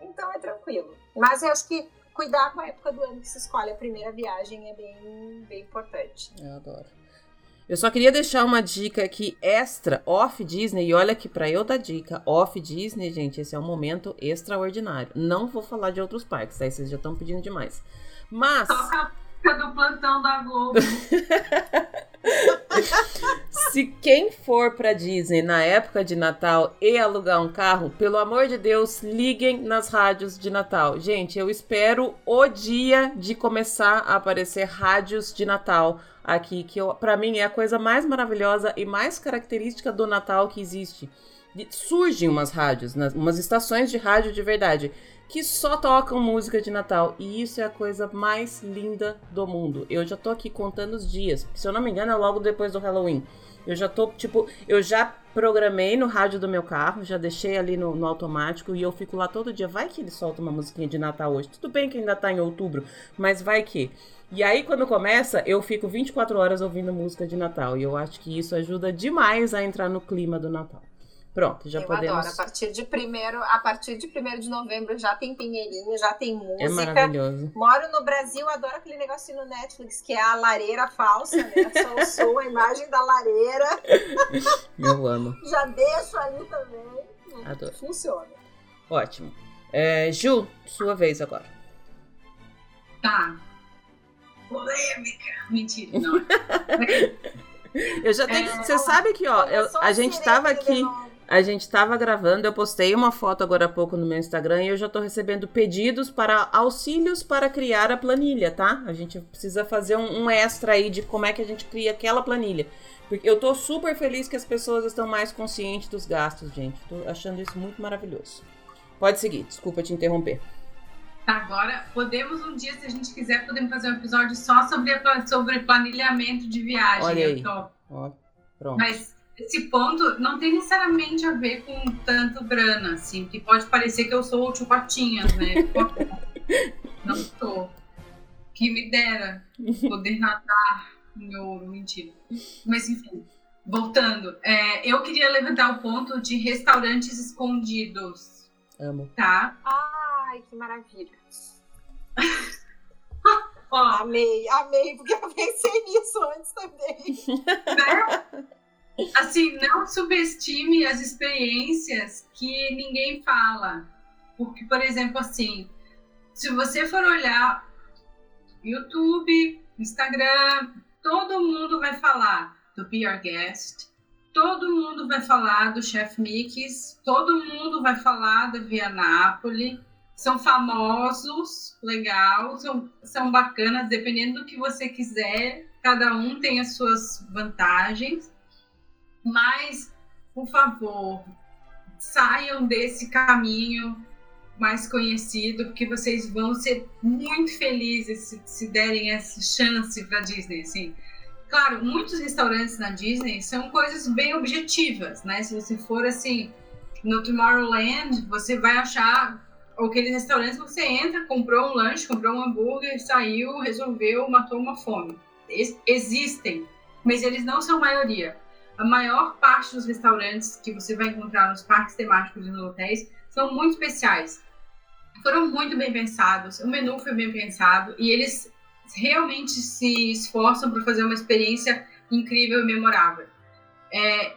Então é tranquilo. Mas eu acho que cuidar com a época do ano que se escolhe a primeira viagem é bem, bem importante.
Eu adoro. Eu só queria deixar uma dica aqui extra, off Disney, e olha que para eu dar dica, off Disney, gente, esse é um momento extraordinário. Não vou falar de outros parques, aí vocês já estão pedindo demais. Mas
Toca do plantão da Globo. (laughs)
Se quem for pra Disney na época de Natal e alugar um carro, pelo amor de Deus, liguem nas rádios de Natal. Gente, eu espero o dia de começar a aparecer rádios de Natal aqui, que para mim é a coisa mais maravilhosa e mais característica do Natal que existe. Surgem umas rádios, umas estações de rádio de verdade que só tocam música de Natal. E isso é a coisa mais linda do mundo. Eu já tô aqui contando os dias. Se eu não me engano, é logo depois do Halloween. Eu já tô, tipo, eu já programei no rádio do meu carro, já deixei ali no, no, automático e eu fico lá todo dia. Vai que ele solta uma musiquinha de Natal hoje. Tudo bem que ainda tá em outubro, mas vai que. E aí, quando começa, eu fico 24 horas ouvindo música de Natal. E eu acho que isso ajuda demais a entrar no clima do Natal. Pronto, já
eu
podemos.
Adoro. A partir de primeiro, a partir de primeiro de novembro já tem pinheirinho, já tem música.
É maravilhoso.
Moro no Brasil, adoro aquele negocinho no Netflix que é a lareira falsa, né? Só o som, a imagem da lareira. (laughs)
Eu amo.
já deixo ali também.
Adoro.
Funciona.
Ótimo. É, Ju, sua vez agora.
Tá. Polêmica. Mentira, não. (laughs)
eu já tenho. É, você sabe que, ó, eu, a gente tava aqui. A gente estava gravando, eu postei uma foto agora há pouco no meu Instagram e eu já estou recebendo pedidos para auxílios para criar a planilha, tá? A gente precisa fazer um, um, extra aí de como é que a gente cria aquela planilha. Porque eu tô super feliz que as pessoas estão mais conscientes dos gastos, gente. Tô achando isso muito maravilhoso. Pode seguir, desculpa te interromper.
Agora, podemos um dia, se a gente quiser, podemos fazer um episódio só sobre, sobre planilhamento de viagem.
Olha aí. Ó, pronto.
Mas esse ponto não tem necessariamente a ver com tanto grana, assim, que pode parecer que eu sou o tio Patinhas, né? (laughs) não estou. Que me dera poder nadar em ouro, mentira. Mas enfim, voltando, é, eu queria levantar o ponto de restaurantes escondidos.
Amo.
Tá?
Ai, que maravilha. (laughs) Ó, amei, amei, porque eu pensei nisso antes também.
Né? Assim, não subestime as experiências que ninguém fala. Porque, por exemplo, assim, se você for olhar YouTube, Instagram, todo mundo vai falar do Be Your Guest, todo mundo vai falar do Chef Mickey's, todo mundo vai falar da Via Napoli. São famosos, legal, são, são bacanas, dependendo do que você quiser, cada um tem as suas vantagens. Mas, por favor, saiam desse caminho mais conhecido, porque vocês vão ser muito felizes se, se derem essa chance para Disney, assim. Claro, muitos restaurantes na Disney são coisas bem objetivas, né? Se você for assim no Tomorrowland, você vai achar aqueles restaurantes você entra, comprou um lanche, comprou um hambúrguer, saiu, resolveu, matou uma fome. Existem, mas eles não são maioria a maior parte dos restaurantes que você vai encontrar nos parques temáticos e nos hotéis são muito especiais. Foram muito bem pensados, o menu foi bem pensado e eles realmente se esforçam para fazer uma experiência incrível e memorável. É,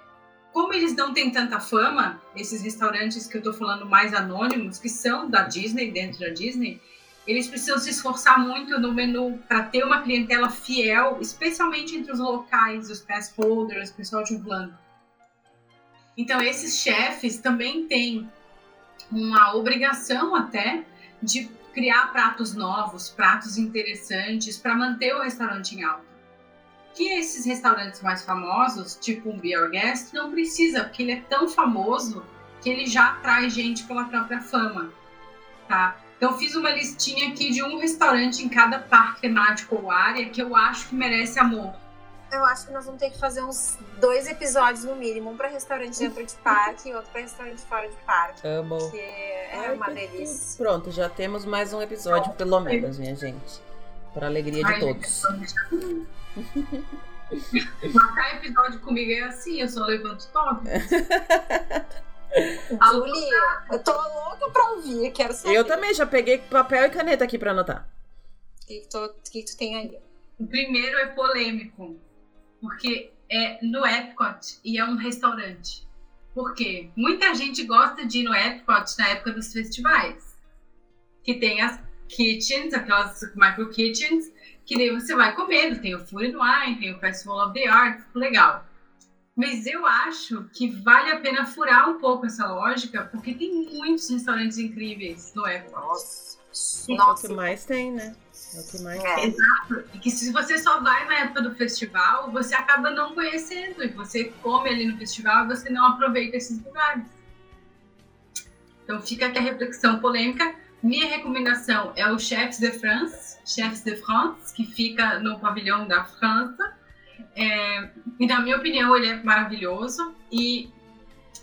como eles não têm tanta fama, esses restaurantes que eu estou falando mais anônimos, que são da Disney, dentro da Disney, eles precisam se esforçar muito no menu para ter uma clientela fiel, especialmente entre os locais, os pass holders, o pessoal de Orlando. Então, esses chefes também têm uma obrigação até de criar pratos novos, pratos interessantes para manter o restaurante em alta. Que esses restaurantes mais famosos, tipo um Be Our Guest, não precisa, porque ele é tão famoso que ele já atrai gente pela própria fama, tá? Então, fiz uma listinha aqui de um restaurante em cada parque temático ou área que eu acho que merece amor.
Eu acho que nós vamos ter que fazer uns dois episódios no mínimo, um para restaurante dentro de parque e outro para restaurante fora de parque.
Amo.
Que é Ai, uma delícia.
Pronto, já temos mais um episódio, pelo menos, minha gente. Para alegria de Ai, todos. (laughs)
Marcar episódio comigo é assim, eu só levanto top. (laughs)
Julia, eu tô louca pra ouvir, quero saber.
Eu também já peguei papel e caneta aqui pra anotar.
O que, que, tu, que, que tu tem aí?
O primeiro é polêmico, porque é no Epcot e é um restaurante. Por quê? Muita gente gosta de ir no Epcot na época dos festivais. Que tem as kitchens, aquelas micro kitchens, que daí você vai comendo. Tem o Food and Wine, tem o Festival of the Arts, legal. Mas eu acho que vale a pena furar um pouco essa lógica, porque tem muitos restaurantes incríveis no Epcot.
Nossa.
É o que mais tem, né? É o que mais
É.
tem.
Exato. E que se você só vai na época do festival, você acaba não conhecendo. E você come ali no festival e você não aproveita esses lugares. Então fica aqui a reflexão polêmica. Minha recomendação é o Chefs de France, Chefs de France, que fica no pavilhão da França. É, e na minha opinião ele é maravilhoso. E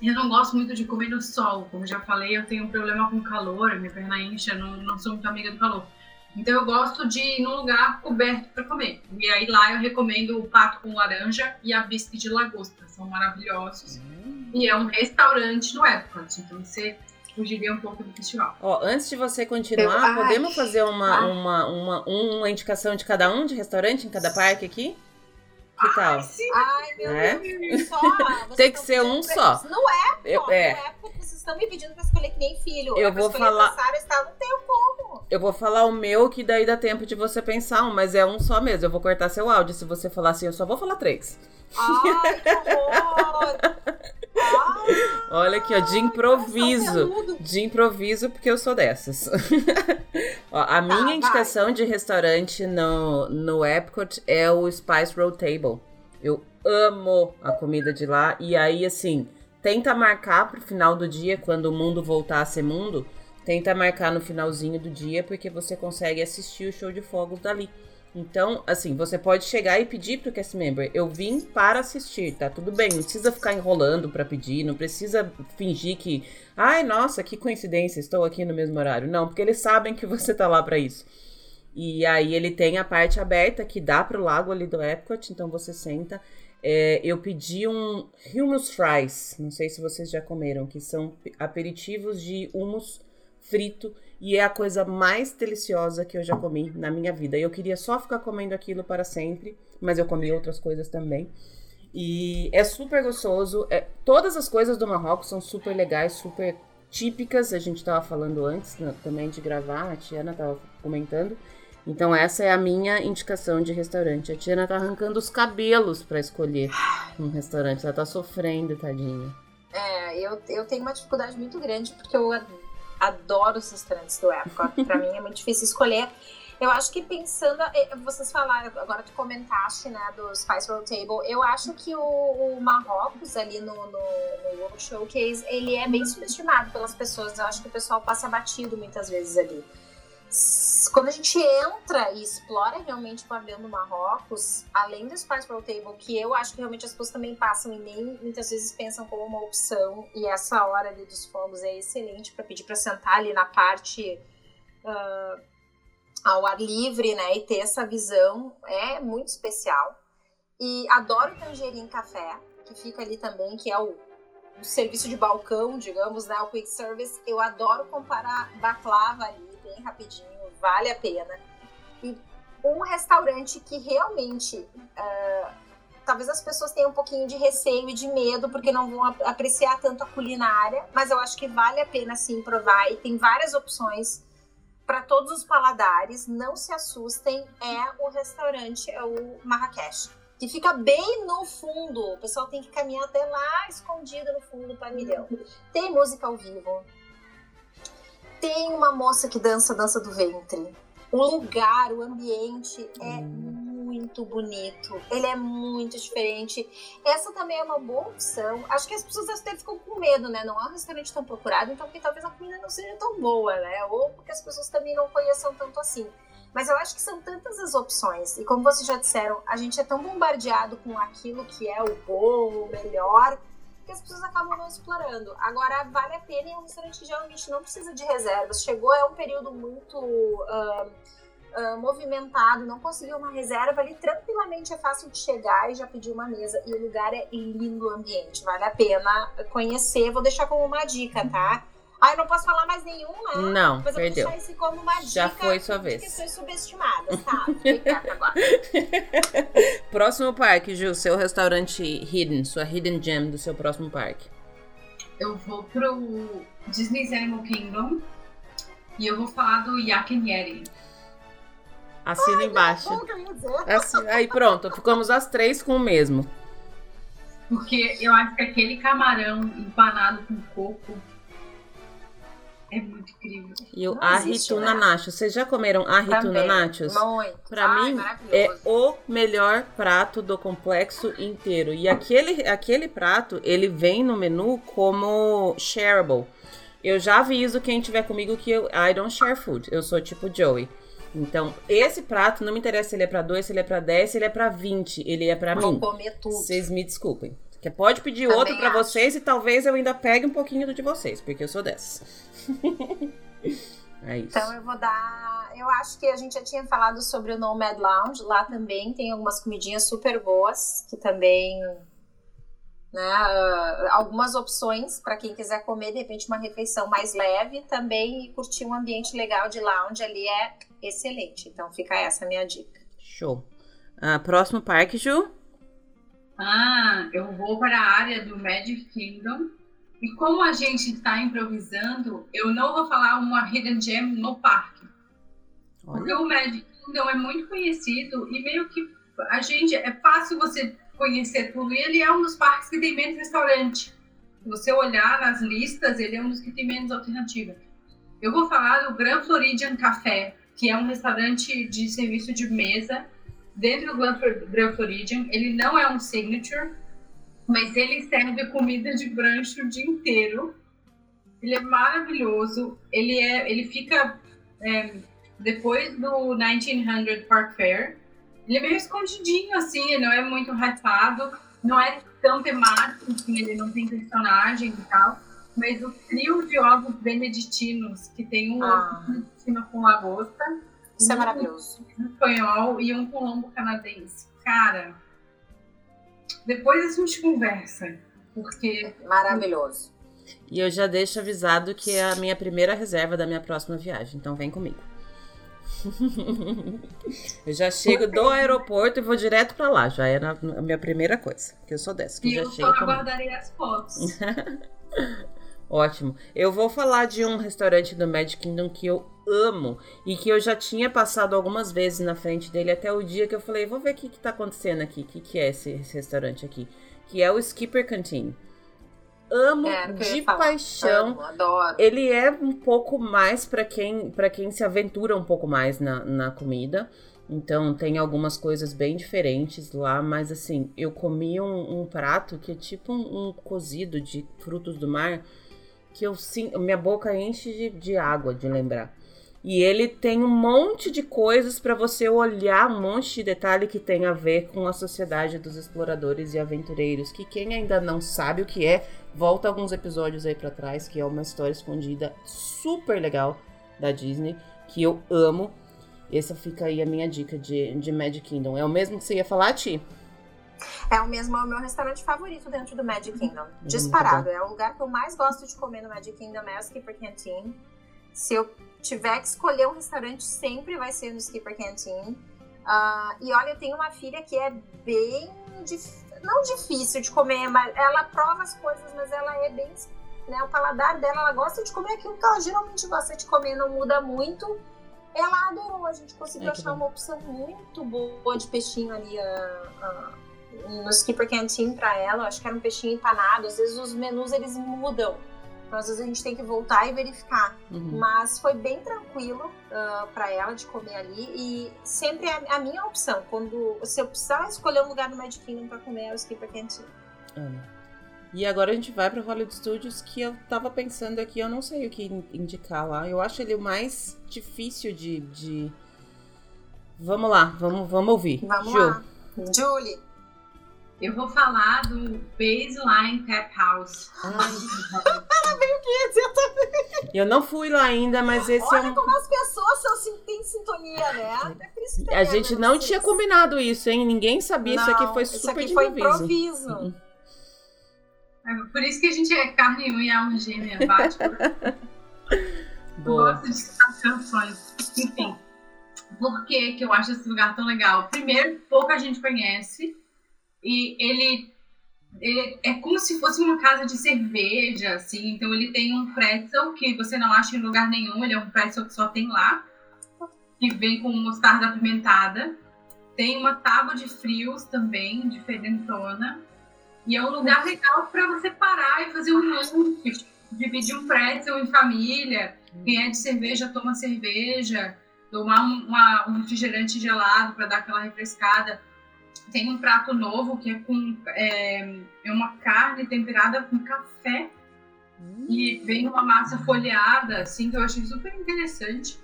eu não gosto muito de comer no sol. Como já falei, eu tenho um problema com calor, minha perna incha, não, não sou muito amiga do calor. Então eu gosto de ir num lugar coberto para comer. E aí lá eu recomendo o pato com laranja e a bisque de lagosta. São maravilhosos. E é um restaurante no Epcot. Então você fugiria um pouco do festival.
Ó, antes de você continuar,
Eu- ai.
podemos fazer uma,
Ah.
uma, uma, uma indicação de cada um de restaurante em cada parque aqui? Que tal?
sim.
Ai, meu
É?
Deus, só. (laughs)
Tem que ser um só.
Não é,
Eu,
pô,
é,
não é porque vocês estão me pedindo pra escolher que nem filho.
Eu
É
vou falar-
está no tempo. como.
eu vou falar o meu, que daí dá tempo de você pensar um, mas é um só mesmo. Eu vou cortar seu áudio se você falar assim, eu só vou falar três.
Ai, que horror. Ai, (laughs)
Olha aqui, ó, de improviso. De improviso, porque eu sou dessas. (laughs) Ó, a minha
vai.
indicação de restaurante no, no Epcot é o Spice Road Table. Eu amo a comida de lá. E aí, assim, tenta marcar pro final do dia, quando o mundo voltar a ser mundo. Tenta marcar no finalzinho do dia, porque você consegue assistir o show de fogos dali. Então, assim, você pode chegar e pedir pro cast member, eu vim para assistir, tá tudo bem, não precisa ficar enrolando pra pedir, não precisa fingir que, ai, nossa, que coincidência, estou aqui no mesmo horário. Não, porque eles sabem que você tá lá pra isso. E aí ele tem a parte aberta que dá pro lago ali do Epcot, então você senta. É, eu pedi um hummus fries, não sei se vocês já comeram, que são aperitivos de hummus frito e é a coisa mais deliciosa que eu já comi na minha vida. Eu queria só ficar comendo aquilo para sempre, mas eu comi outras coisas também. E é super gostoso. É, todas as coisas do Marrocos são super legais, super típicas. A gente tava falando antes né, também de gravar, a Tiana tava comentando. Então essa é a minha indicação de restaurante. A Tiana tá arrancando os cabelos para escolher um restaurante. Ela tá sofrendo, tadinha.
É, eu, eu tenho uma dificuldade muito grande porque eu ad- adoro os restaurantes do Epcot. (laughs) pra mim é muito difícil escolher. Eu acho que pensando, eh, vocês falaram, agora tu comentaste, né, do Spice Road Table, eu acho que o, o Marrocos ali no, no, no World Showcase, ele é bem subestimado pelas pessoas. Eu acho que o pessoal passa batido muitas vezes ali. Quando a gente entra e explora realmente o pavilhão do Marrocos, além do Spice Road Table, que eu acho que realmente as pessoas também passam e nem muitas vezes pensam como uma opção, e essa hora ali dos fogos é excelente para pedir para sentar ali na parte ah, ao ar livre, né, e ter essa visão, é muito especial. E adoro o Tangerine Café, que fica ali também, que é o, o serviço de balcão, digamos, né, o quick service. Eu adoro comparar baklava ali, bem rapidinho, vale a pena. E um restaurante que realmente ah, talvez as pessoas tenham um pouquinho de receio e de medo porque não vão ap- apreciar tanto a culinária, mas eu acho que vale a pena sim provar e tem várias opções para todos os paladares. Não se assustem, é o restaurante é o Marrakech, que fica bem no fundo. O pessoal tem que caminhar até lá escondido no fundo do pavilhão. Tem música ao vivo. Tem uma moça que dança a dança do ventre. O lugar, o ambiente é muito bonito. Ele é muito diferente. Essa também é uma boa opção. Acho que as pessoas até ficam com medo, né? Não é um restaurante tão procurado, então porque talvez a comida não seja tão boa, né? Ou porque as pessoas também não conheçam tanto assim. Mas eu acho que são tantas as opções. E como vocês já disseram, a gente é tão bombardeado com aquilo que é o bom, o melhor, que as pessoas acabam não explorando. Agora, vale a pena é um restaurante que geralmente não precisa de reservas. Chegou, é um período muito ah, ah, movimentado, não conseguiu uma reserva ali, tranquilamente é fácil de chegar e já pedir uma mesa. E o lugar é lindo o ambiente, vale a pena conhecer. Vou deixar como uma dica, tá? Ah, eu não posso falar mais nenhum, né?
Não,
Mas eu vou
perdeu.
deixar esse como uma dica
Já foi sua
de
vez.
questões subestimadas, tá? (laughs) (laughs)
Próximo parque, Ju, seu restaurante hidden, sua hidden gem do seu próximo parque.
Eu vou pro Disney's Animal Kingdom e eu vou falar do Yak and Yeti.
Assina embaixo.
Como que eu ia dizer?
Assi- Aí pronto, ficamos as três com o mesmo.
Porque eu acho que aquele camarão empanado com coco é muito incrível. E
o arrituna né? nachos. Vocês já comeram arrituna nachos?
Muito.
Pra Ai, mim, é o melhor prato do complexo inteiro. E aquele, aquele prato, ele vem no menu como shareable. Eu já aviso quem tiver comigo que eu I don't share food. Eu sou tipo Joey. Então, esse prato não me interessa se ele é para 2, se ele é para 10, se ele é para 20, ele é para mim.
Vou comer tudo.
Vocês me desculpem. Que pode pedir Também outro para vocês e talvez eu ainda pegue um pouquinho do de vocês, porque eu sou dessas. (laughs) é isso.
Então eu vou dar. Eu acho que a gente já tinha falado sobre o Nomad Lounge. Lá também tem algumas comidinhas super boas que também né? Uh, algumas opções para quem quiser comer, de repente, uma refeição mais leve também e curtir um ambiente legal de lounge ali é excelente. Então fica essa minha dica.
Show. Uh, próximo parque, Ju?
Ah, eu vou para a área do Magic Kingdom. E como a gente está improvisando, eu não vou falar uma Hidden Gem no parque. Olha. Porque o Magic Kingdom é muito conhecido e meio que a gente é fácil você conhecer tudo. E ele é um dos parques que tem menos restaurante. Se você olhar nas listas, ele é um dos que tem menos alternativa. Eu vou falar do Grand Floridian Café, que é um restaurante de serviço de mesa dentro do Grand Floridian. Ele não é um signature, mas ele serve comida de brancho o dia inteiro. Ele é maravilhoso. Ele é, ele fica é, depois do 1900 Park Fair. Ele é meio escondidinho, assim, ele não é muito hypado, não é tão temático, assim, ele não tem personagem e tal. Mas o trio de ovos beneditinos, que tem um ah. ovo beneditino com lagosta.
Isso é um é maravilhoso.
Um espanhol e um colombo canadense. Cara, depois a gente conversa, porque...
Maravilhoso.
E eu já deixo avisado que é a minha primeira reserva da minha próxima viagem, então vem comigo. (laughs) eu já chego do aeroporto e vou direto para lá. Já era a minha primeira coisa. Que eu sou dessa. Que
e
já
eu só aguardarei as fotos. (laughs)
Ótimo. Eu vou falar de um restaurante do Magic Kingdom que eu amo e que eu já tinha passado algumas vezes na frente dele até o dia que eu falei, vou ver o que, que tá acontecendo aqui, o que, que é esse, esse restaurante aqui. Que é o Skipper Canteen amo é, de paixão.
Amo, adoro.
Ele é um pouco mais para quem para quem se aventura um pouco mais na, na comida. Então tem algumas coisas bem diferentes lá, mas assim, eu comi um, um prato que é tipo um, um, cozido de frutos do mar que eu sim, minha boca enche de, de água de lembrar. E ele tem um monte de coisas para você olhar, um monte de detalhe que tem a ver com a sociedade dos exploradores e aventureiros. Que quem ainda não sabe o que é, volta alguns episódios aí para trás, que é uma história escondida super legal da Disney, que eu amo. Essa fica aí a minha dica de, de Magic Kingdom. É o mesmo que você ia falar, Ti?
É o mesmo, é o meu restaurante favorito dentro do Magic Kingdom. Disparado. É o lugar que eu mais gosto de comer no Magic Kingdom, é o Skipper Canteen. Se eu tiver que escolher um restaurante, sempre vai ser no Skipper Canteen. Uh, e olha, eu tenho uma filha que é bem difícil, não difícil de comer, mas ela prova as coisas, mas ela é bem, né, o paladar dela, ela gosta de comer aquilo que ela geralmente gosta de comer, não muda muito. Ela adorou, a gente conseguiu é achar uma opção muito boa de peixinho ali uh, uh, no Skipper Canteen para ela, acho que era um peixinho empanado, às vezes os menus eles mudam. Então, às vezes a gente tem que voltar e verificar. Uhum. Mas foi bem tranquilo uh, ah, para ela de comer ali. E sempre é a minha opção. Quando se eu precisar escolher um lugar no Magic Kingdom para comer, é o Skipper Canteen.
E agora a gente vai para Hollywood Studios, que eu tava pensando aqui, eu não sei o que indicar lá. Eu acho ele o mais difícil de. de... Vamos lá, vamos, vamos ouvir.
Vamos Ju. lá. Julie.
Eu vou falar do Baseline Tap House.
Era bem o que ia dizer também.
Eu não fui lá ainda, mas esse
Olha
é um...
como as pessoas são, têm sintonia, né?
É a gente não vocês. tinha combinado isso, hein? Ninguém sabia. Não, isso aqui foi super isso aqui
foi improviso. Uhum.
É por isso que a gente é carne e unha, alma gêmea, bate. (laughs) Boa. Gosto de canções. Enfim, por que, que eu acho esse lugar tão legal? Primeiro, pouca gente conhece e ele, ele é como se fosse uma casa de cerveja, assim. Então ele tem um pretzel que você não acha em lugar nenhum, ele é um pretzel que só tem lá, que vem com mostarda apimentada. Tem uma tábua de frios também, diferentona. E é um lugar legal para você parar e fazer um lanche, dividir um pretzel em família. Quem é de cerveja, toma cerveja. Tomar um, uma, um refrigerante gelado para dar aquela refrescada. Tem um prato novo que é com é, é uma carne temperada com café. Hum. E vem uma massa folheada, assim, que eu achei super interessante.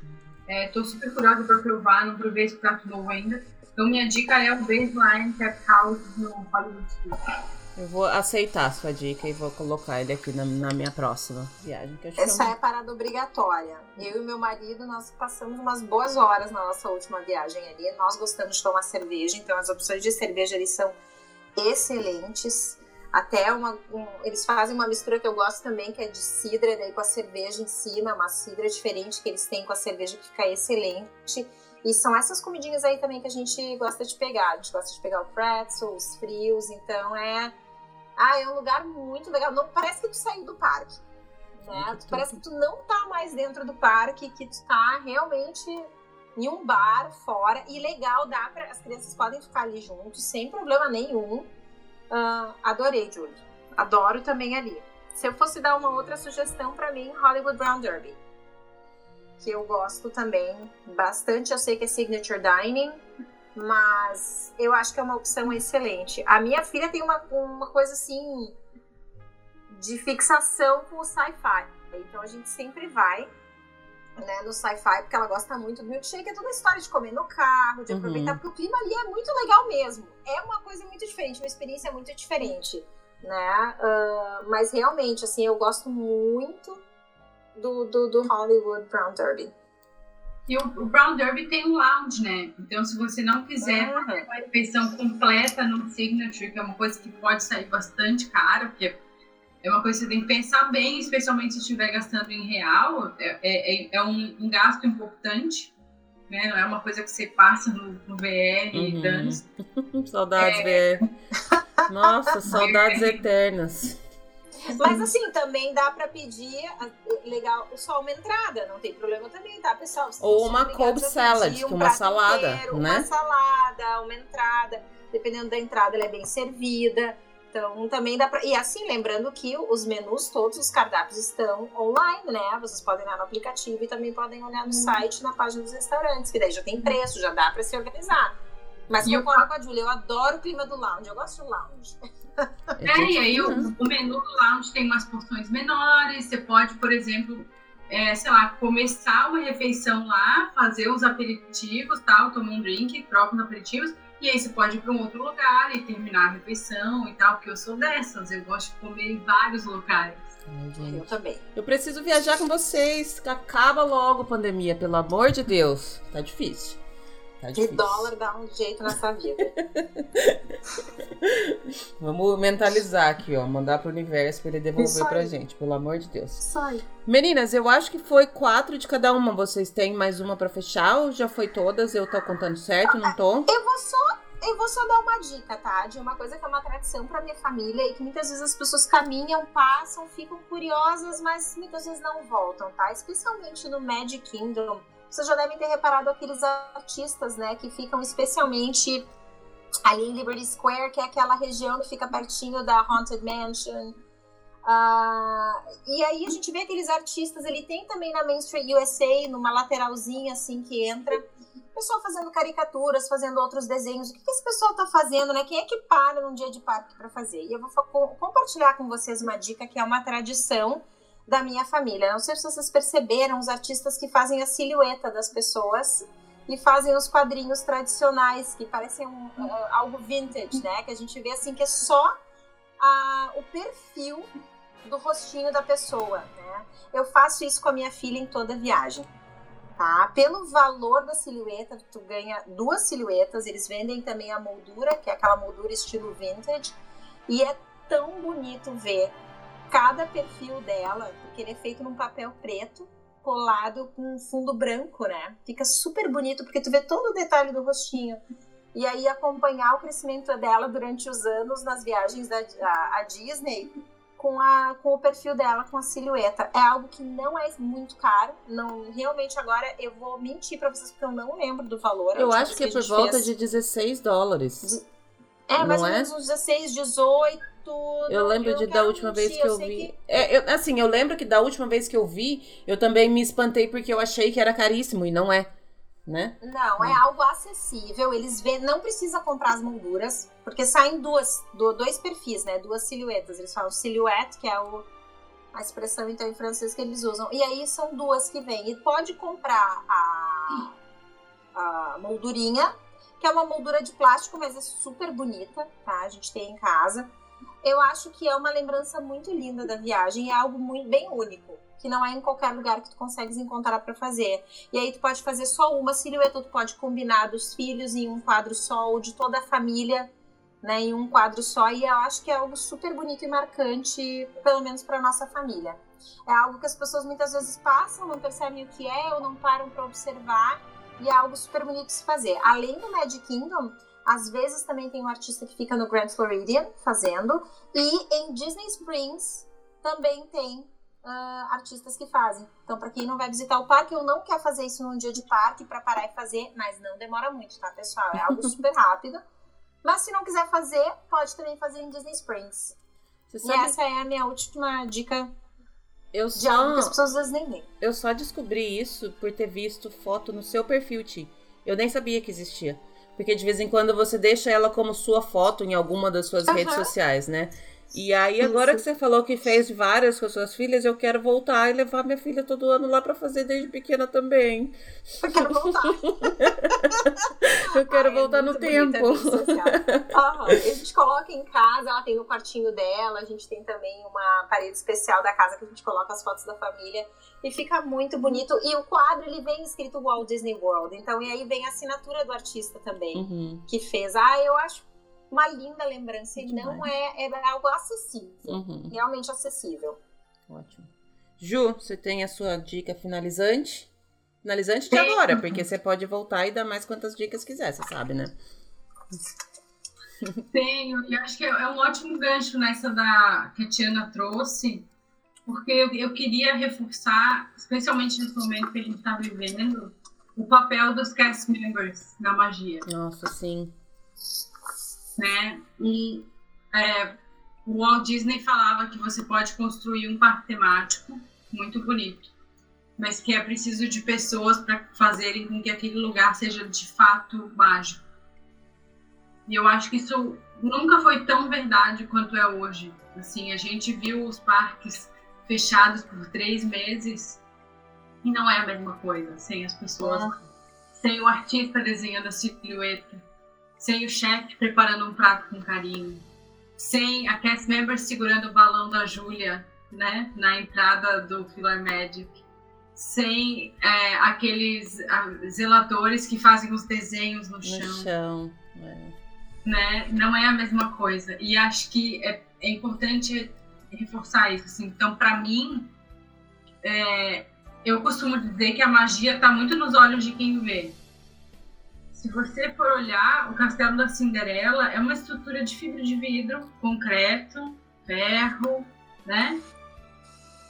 Estou é, super curiosa para provar, não provei esse prato novo ainda. Então, minha dica é o Baseline Tap House no Hollywood Studios.
Eu vou aceitar a sua dica e vou colocar ele aqui na, na minha próxima viagem.
Essa é, é parada obrigatória. Eu e meu marido, nós passamos umas boas horas na nossa última viagem ali. Nós gostamos de tomar cerveja, então as opções de cerveja ali são excelentes. Até uma, um, eles fazem uma mistura que eu gosto também, que é de cidra, daí com a cerveja em cima, uma cidra diferente que eles têm com a cerveja que fica excelente. E são essas comidinhas aí também que a gente gosta de pegar. A gente gosta de pegar o pretzel, os frios, então é ah, é um lugar muito legal. Não parece que tu saiu do parque. Né? Tu, parece que tu não tá mais dentro do parque, que tu tá realmente em um bar fora. E legal, dá para as crianças podem ficar ali juntos, sem problema nenhum. Uh, adorei, Julie. Adoro também ali. Se eu fosse dar uma outra sugestão para mim, Hollywood Brown Derby. Que eu gosto também bastante. Eu sei que é Signature Dining mas eu acho que é uma opção excelente. A minha filha tem uma, uma coisa assim de fixação com o sci-fi. Então a gente sempre vai né, no sci-fi, porque ela gosta muito do milkshake, é toda a história de comer no carro, de uhum. aproveitar, porque o clima ali é muito legal mesmo. É uma coisa muito diferente, uma experiência muito diferente, né? Uh, mas realmente, assim, eu gosto muito do, do, do Hollywood Brown Derby.
E o, o, Brown Derby tem um lounge, né? Então, se você não quiser uhum. fazer uma refeição completa no Signature, que é uma coisa que pode sair bastante caro, porque é uma coisa que você tem que pensar bem, especialmente se estiver gastando em real, é, é, é um, um, gasto importante, né? Não é uma coisa que você passa no, no VR uhum. e dane (laughs)
Saudades é... VR. Nossa, saudades (laughs) eternas. (laughs)
Mas assim, também dá para pedir, legal, só uma entrada, não tem problema também, tá, pessoal? Vocês
Ou uma cold salad, um uma salada, inteiro, né?
Uma salada, uma entrada, dependendo da entrada, ela é bem servida. Então, também dá pra... E assim, lembrando que os menus, todos os cardápios estão online, né? Vocês podem olhar no aplicativo e também podem olhar no hum. site, na página dos restaurantes, que daí já tem preço, já dá para se organizar. Mas eu concordo com a Julia, eu adoro o clima do lounge, eu gosto do lounge.
É, e aí o, o, menu do lounge tem umas porções menores, você pode, por exemplo, é, sei lá, começar uma refeição lá, fazer os aperitivos, tal, tomar um drink, troca os aperitivos, e aí você pode ir para um outro lugar e terminar a refeição e tal, porque eu sou dessas, eu gosto de comer em vários locais.
Ai, eu também.
Eu preciso viajar com vocês. Acaba logo a pandemia, pelo amor de Deus. Tá difícil. Tá
de dólar dá um jeito nessa vida. (laughs)
Vamos mentalizar aqui, ó. Mandar pro universo pra ele devolver pra gente, pelo amor de Deus.
Sai.
Meninas, eu acho que foi quatro de cada uma. Vocês têm mais uma pra fechar ou já foi todas? Eu tô contando certo, não tô?
Eu vou só eu vou só dar uma dica, tá? De uma coisa que é uma tradição para minha família e que muitas vezes as pessoas caminham, passam, ficam curiosas, mas muitas vezes não voltam, tá? Especialmente no Magic Kingdom vocês já devem ter reparado aqueles artistas, né, que ficam especialmente ali em Liberty Square, que é aquela região que fica pertinho da Haunted Mansion. Uh, e aí a gente vê aqueles artistas, ele tem também na Main Street USA, numa lateralzinha assim que entra, pessoal fazendo caricaturas, fazendo outros desenhos. O que, que esse pessoal tá fazendo, né? Quem é que para num dia de parque para fazer? E eu vou compartilhar com vocês uma dica que é uma tradição da minha família. Não sei se vocês perceberam os artistas que fazem a silhueta das pessoas e fazem os quadrinhos tradicionais que parecem um, uh, algo vintage, né? Que a gente vê assim que é só uh, o perfil do rostinho da pessoa, né? Eu faço isso com a minha filha em toda viagem. Tá? Pelo valor da silhueta, tu ganha duas silhuetas. Eles vendem também a moldura, que é aquela moldura estilo vintage. E é tão bonito ver cada perfil dela, porque ele é feito num papel preto, colado com um fundo branco, né? Fica super bonito, porque tu vê todo o detalhe do rostinho. E aí acompanhar o crescimento dela durante os anos nas viagens da a, a Disney com, a, com o perfil dela, com a silhueta. É algo que não é muito caro. Não, realmente agora eu vou mentir para vocês porque eu não lembro do valor.
Eu acho que é por volta fez. de 16 dólares.
É, mais ou é? menos uns 16, 18 tudo.
Eu lembro
eu
de da última
mentir,
vez que eu,
sei
vi.
que-
É, eu- assim, eu lembro que da última vez que eu vi, eu também me espantei porque eu achei que era caríssimo e não é, né?
Não, é algo acessível. Eles vê, não precisa comprar as molduras, porque saem duas, do- dois perfis, né? Duas silhuetas. Eles falam silhouette, que é o, a expressão então em francês que eles usam. E aí são duas que vêm. E pode comprar a, a moldurinha, que é uma moldura de plástico, mas é super bonita, tá? A gente tem em casa. Eu acho que é uma lembrança muito linda da viagem, é algo muito bem único, que não é em qualquer lugar que tu consegues encontrar para fazer. E aí tu pode fazer só uma silhueta, tu pode combinar dos filhos em um quadro só ou de toda a família, né, em um quadro só. E eu acho que é algo super bonito e marcante, pelo menos para nossa família. É algo que as pessoas muitas vezes passam, não percebem o que é ou não param para observar. E é algo super bonito de se fazer. Além do Magic Kingdom, às vezes também tem um artista que fica no Grand Floridian fazendo. E em Disney Springs também tem ah, artistas que fazem. Então, para quem não vai visitar o parque, eu não quero fazer isso num dia de parque para parar e fazer, mas não demora muito, tá, pessoal? É algo super (laughs) rápido. Mas se não quiser fazer, pode também fazer em Disney Springs. E essa é a minha última dica
eu
de algo que as
só,
pessoas às vezes nem veem.
eu só descobri isso por ter visto foto no seu perfil, Ti. Eu nem sabia que existia. Porque de vez em quando você deixa ela como sua foto em alguma das suas
Aham.
redes sociais, né? E aí, agora
Isso.
que você falou que fez várias com as suas filhas, eu quero voltar e levar minha filha todo ano lá pra fazer desde pequena também.
Eu quero voltar. (laughs)
Eu quero
Ai, é
voltar no
bonita a
tempo.
Aham. A gente coloca em casa, ela tem no quartinho dela, a gente tem também uma parede especial da casa que a gente coloca as fotos da família e fica muito bonito. E o quadro ele vem escrito Walt Disney World, então e aí vem a assinatura do artista também
Uhum,
que fez. Ah, eu acho uma linda lembrança e não é, é algo acessível,
uhum.
realmente acessível.
Ótimo. Ju, você tem a sua dica finalizante? Finalizante de agora, porque você pode voltar e dar mais quantas dicas quiser, você sabe, né?
Tenho, e acho que é é um ótimo gancho nessa da que a Tiana trouxe, porque eu, eu queria reforçar, especialmente nesse momento que a gente está vivendo, o papel dos cast members na magia,
Nossa, sim.
Né? E é, o Walt Disney falava que você pode construir um parque temático muito bonito, mas que é preciso de pessoas para fazerem com que aquele lugar seja de fato mágico. E eu acho que isso nunca foi tão verdade quanto é hoje. Assim, a gente viu os parques fechados por três meses e não é a mesma coisa sem as pessoas, sem o artista desenhando a silhueta, sem o chefe preparando um prato com carinho, sem a cast member segurando o balão da Júlia, né, na entrada do Filler Magic, sem é, aqueles ah, zeladores que fazem os desenhos no
No
chão
chão. é.
né? Não é a mesma coisa. E acho que é, é importante reforçar isso. Assim. Então, para mim, é, eu costumo dizer que a magia está muito nos olhos de quem vê. Se você for olhar, o Castelo da Cinderela é uma estrutura de fibra de vidro, concreto, ferro, né?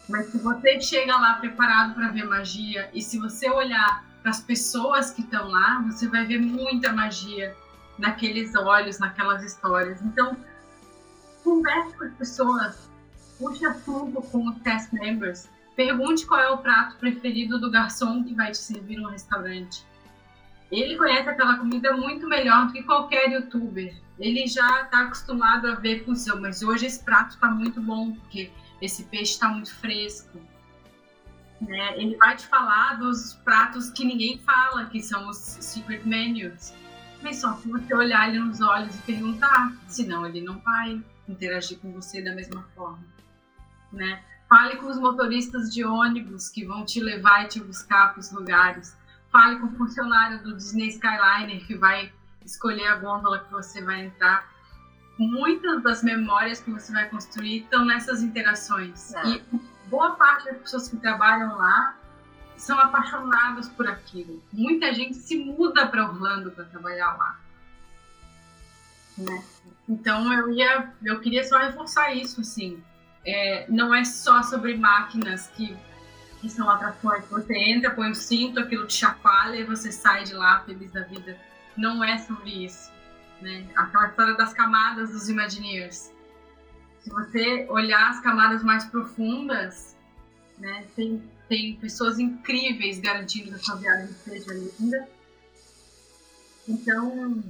Mas se você chega lá preparado para ver magia e se você olhar para as pessoas que estão lá, você vai ver muita magia naqueles olhos, naquelas histórias. Então, converse com as pessoas, puxe assunto com os cast members, pergunte qual é o prato preferido do garçom que vai te servir no restaurante. Ele conhece aquela comida muito melhor do que qualquer youtuber. Ele já está acostumado a ver com o seu, mas hoje esse prato está muito bom, porque esse peixe está muito fresco. Né? Ele vai te falar dos pratos que ninguém fala, que são os secret menus. Mas só se você olhar ele nos olhos e perguntar, senão ele não vai interagir com você da mesma forma. Né? Fale com os motoristas de ônibus que vão te levar e te buscar para os lugares. Fale com o funcionário do Disney Skyliner que vai escolher a gôndola que você vai entrar. Muitas das memórias que você vai construir estão nessas interações.
É.
E boa parte das pessoas que trabalham lá são apaixonados por aquilo. Muita gente se muda para Orlando para trabalhar lá. Né? Então eu ia, eu queria só reforçar isso, assim. É, não é só sobre máquinas que, que são atrações. Você entra, põe o cinto, aquilo te chacoalha e você sai de lá feliz da vida. Não é sobre isso. Né? Aquela história das camadas dos Imagineers. se você olhar as camadas mais profundas, né, tem, tem pessoas incríveis garantindo que a sua viagem seja linda. Então,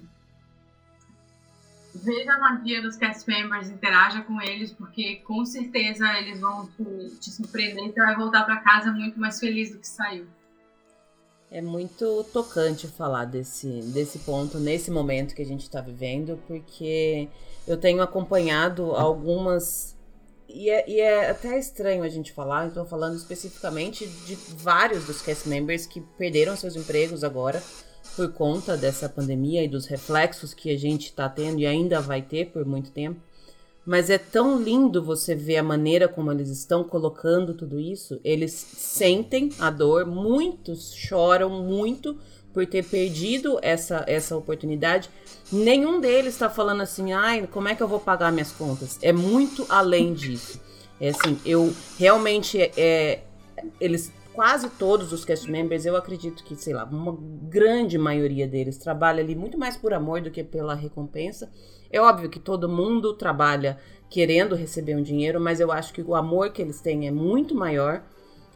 veja a magia dos cast members, interaja com eles, porque com certeza eles vão te, te surpreender e vai voltar para casa muito mais feliz do que saiu.
É muito tocante falar desse, desse ponto, nesse momento que a gente está vivendo, porque eu tenho acompanhado algumas. E é, e é, até estranho a gente falar, estou falando especificamente de vários dos cast members que perderam seus empregos agora por conta dessa pandemia e dos reflexos que a gente está tendo e ainda vai ter por muito tempo. Mas é tão lindo você ver a maneira como eles estão colocando tudo isso. Eles sentem a dor, muitos choram muito por ter perdido essa, essa oportunidade. Nenhum deles está falando assim, ai, como é que eu vou pagar minhas contas? É muito além disso. É assim, eu realmente é, eles quase todos os cast members, eu acredito que, sei lá, uma grande maioria deles trabalha ali muito mais por amor do que pela recompensa. É óbvio que todo mundo trabalha querendo receber um dinheiro, mas eu acho que o amor que eles têm é muito maior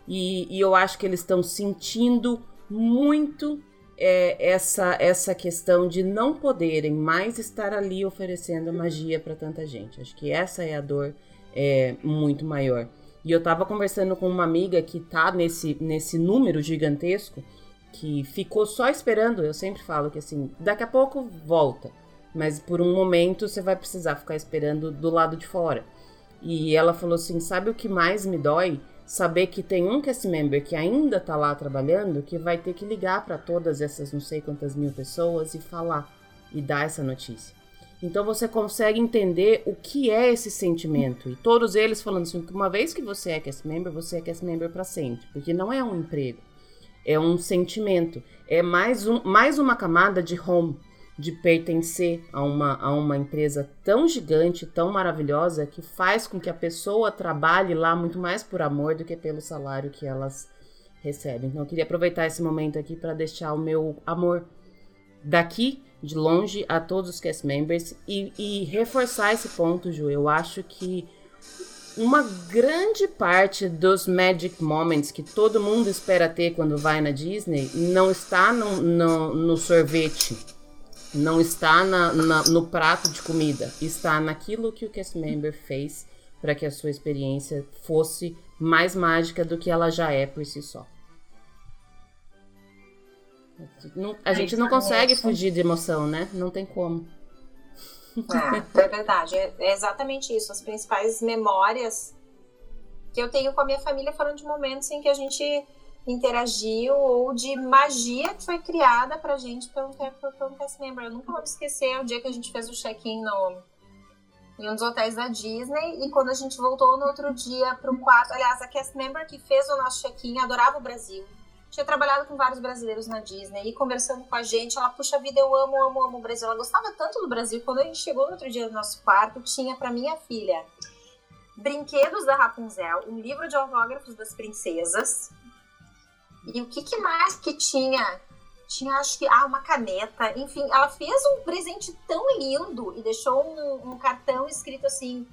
e, e eu acho que eles estão sentindo muito é, essa, essa questão de não poderem mais estar ali oferecendo magia para tanta gente. Acho que essa é a dor é, muito maior. E eu tava conversando com uma amiga que tá nesse, nesse número gigantesco, que ficou só esperando. Eu sempre falo que assim, daqui a pouco volta. Mas por um momento você vai precisar ficar esperando do lado de fora. E ela falou assim: sabe o que mais me dói? Saber que tem um cast member que ainda tá lá trabalhando que vai ter que ligar para todas essas não sei quantas mil pessoas e falar e dar essa notícia. Então você consegue entender o que é esse sentimento. E todos eles falando assim, que uma vez que você é cast member, você é cast member para sempre, porque não é um emprego, é um sentimento, é mais, um, mais uma camada de home, de pertencer a uma, a uma empresa tão gigante, tão maravilhosa, que faz com que a pessoa trabalhe lá muito mais por amor do que pelo salário que elas recebem. Então eu queria aproveitar esse momento aqui para deixar o meu amor daqui de longe a todos os cast members e, e reforçar esse ponto, Ju. Eu acho que uma grande parte dos magic moments que todo mundo espera ter quando vai na Disney não está no, no, no sorvete, não está na, na, no prato de comida, está naquilo que o cast member fez para que a sua experiência fosse mais mágica do que ela já é por si só. Não, a é gente não consegue fugir de emoção, né? Não tem como.
É, é verdade. É, é, exatamente isso. As principais memórias que eu tenho com a minha família foram de momentos em que a gente interagiu ou de magia que foi criada pra gente pelo, cast member. Eu nunca vou me esquecer o dia que a gente fez o check-in no, em um dos hotéis da Disney e quando a gente voltou no outro dia para um quarto. Aliás, a cast member que fez o nosso check-in adorava o Brasil tinha trabalhado com vários brasileiros na Disney e conversando com a gente, ela, puxa vida, eu amo, amo, amo o Brasil. Ela gostava tanto do Brasil. Quando a gente chegou no outro dia no nosso quarto, tinha para minha filha Brinquedos da Rapunzel, um livro de autógrafos das princesas. E o que, que mais que tinha? Tinha, acho que, ah, uma caneta. Enfim, ela fez um presente tão lindo e deixou um, um cartão escrito assim: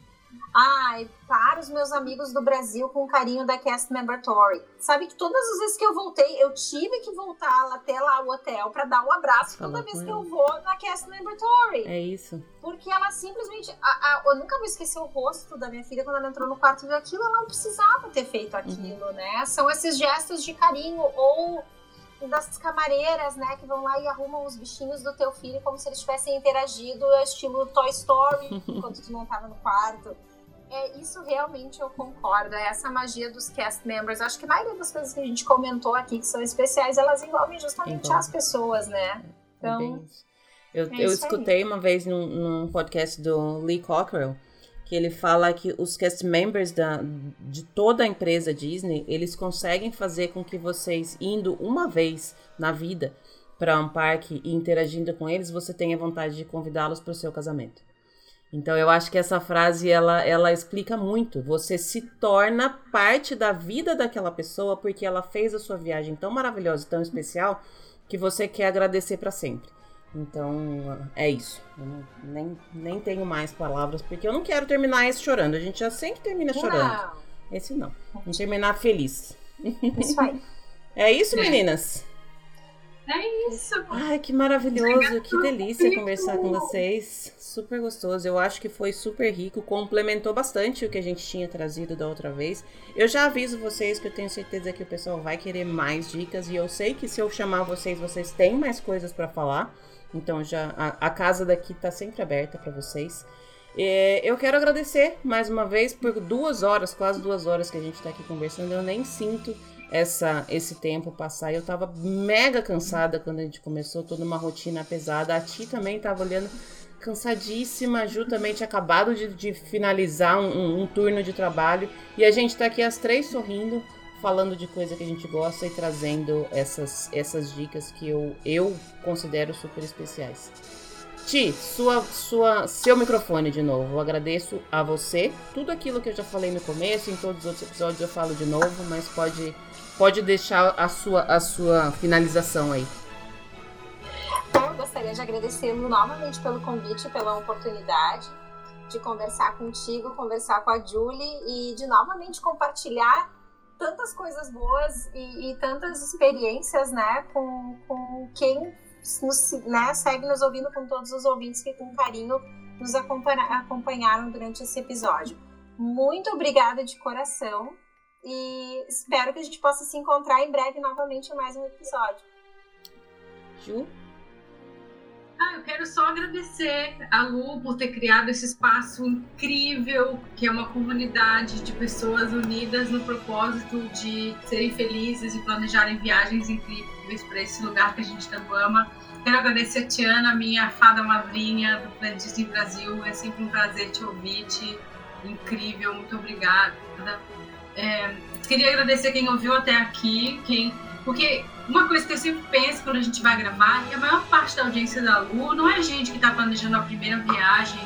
Ai, para os meus amigos do Brasil com carinho da Cast Member Tory. Sabe que todas as vezes que eu voltei, eu tive que voltar até lá o hotel para dar um abraço Fala toda vez que eu vou na Cast Member Tory.
É isso.
Porque ela simplesmente. A, a, eu nunca vou esquecer o rosto da minha filha quando ela entrou no quarto e viu aquilo. Ela não precisava ter feito aquilo, uhum. né? São esses gestos de carinho ou das camareiras, né, que vão lá e arrumam os bichinhos do teu filho como se eles tivessem interagido, estilo Toy Story, (laughs) enquanto tu não tava no quarto. É, isso realmente eu concordo, é essa magia dos cast members. Acho que a maioria das coisas que a gente comentou aqui, que são especiais, elas envolvem justamente as pessoas, né?
É então, é eu, eu escutei aí. uma vez num, num podcast do Lee Cockrell, que ele fala que os cast members da, de toda a empresa Disney, eles conseguem fazer com que vocês, indo uma vez na vida para um parque e interagindo com eles, você tenha vontade de convidá-los para o seu casamento. Então eu acho que essa frase ela, ela explica muito. Você se torna parte da vida daquela pessoa porque ela fez a sua viagem tão maravilhosa, tão especial, que você quer agradecer para sempre. Então, é isso. Eu não, nem, nem tenho mais palavras, porque eu não quero terminar esse chorando. A gente já sempre termina chorando. Esse não. Vamos terminar feliz.
Isso aí.
É isso,
É.
meninas?
É isso.
Ai, que maravilhoso, que delícia conversar com vocês. Super gostoso. Eu acho que foi super rico, complementou bastante o que a gente tinha trazido da outra vez. Eu já aviso vocês que eu tenho certeza que o pessoal vai querer mais dicas e eu sei que se eu chamar vocês, vocês têm mais coisas pra falar. Então já a, a casa daqui tá sempre aberta pra vocês. É, eu quero agradecer mais uma vez por duas horas, quase duas horas que a gente tá aqui conversando. Eu nem sinto essa esse tempo passar. Eu tava mega cansada quando a gente começou, toda uma rotina pesada. A Ti também tava olhando cansadíssima. A Ju também tinha acabado de, de finalizar um, um- um turno de trabalho. E a gente tá aqui as três sorrindo, falando de coisa que a gente gosta e trazendo essas, essas dicas que eu, eu considero super especiais. Ti, sua, sua, seu microfone de novo. Eu agradeço a você. Tudo aquilo que eu já falei no começo, em todos os outros episódios eu falo de novo, mas pode, pode deixar a sua, a sua finalização aí.
Eu gostaria de agradecê-lo novamente pelo convite, pela oportunidade de conversar contigo, conversar com a Julie e de novamente compartilhar tantas coisas boas e, e tantas experiências, né, com, com quem nos, né, segue nos ouvindo, com todos os ouvintes que com carinho nos acompanha- acompanharam durante esse episódio. Muito obrigada de coração e espero que a gente possa se encontrar em breve novamente em mais um episódio.
Ju?
Ah, eu quero só agradecer a Lu por ter criado esse espaço incrível, que é uma comunidade de pessoas unidas no propósito de serem felizes e planejarem viagens incríveis para esse lugar que a gente tanto ama. Quero agradecer a Tiana, minha fada madrinha do Planet Disney Brasil. É sempre um prazer te ouvir, te incrível, muito obrigada. É, queria agradecer quem ouviu até aqui, quem, porque uma coisa que eu sempre penso quando a gente vai gravar é que a maior parte da audiência da Lu não é gente que está planejando a primeira viagem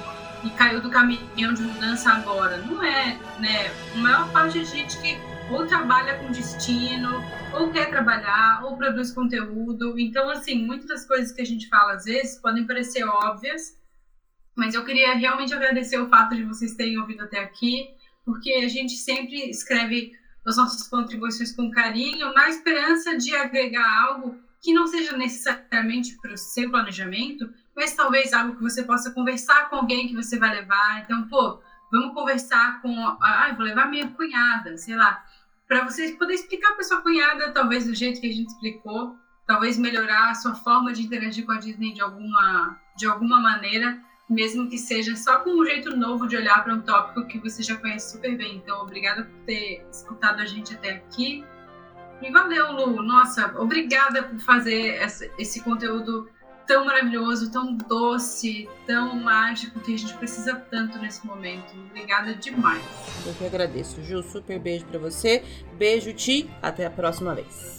e caiu do caminhão de mudança agora. Não é, né? A maior parte é gente que ou trabalha com destino, ou quer trabalhar, ou produz conteúdo. Então, assim, muitas das coisas que a gente fala às vezes podem parecer óbvias, mas eu queria realmente agradecer o fato de vocês terem ouvido até aqui, porque a gente sempre escreve as nossas contribuições com carinho, na esperança de agregar algo que não seja necessariamente para o seu planejamento, mas talvez algo que você possa conversar com alguém que você vai levar. Então, pô, vamos conversar com. Ah, vou levar minha cunhada, sei lá. Para você poder explicar para sua cunhada, talvez do jeito que a gente explicou, talvez melhorar a sua forma de interagir com a Disney de alguma, de alguma maneira mesmo que seja só com um jeito novo de olhar para um tópico que você já conhece super bem. Então, obrigada por ter escutado a gente até aqui. E valeu, Lu. Nossa, obrigada por fazer essa, esse conteúdo tão maravilhoso, tão doce, tão mágico que a gente precisa tanto nesse momento. Obrigada demais.
Eu que agradeço. Ju, super beijo pra você. Beijo, Ti. Até a próxima vez.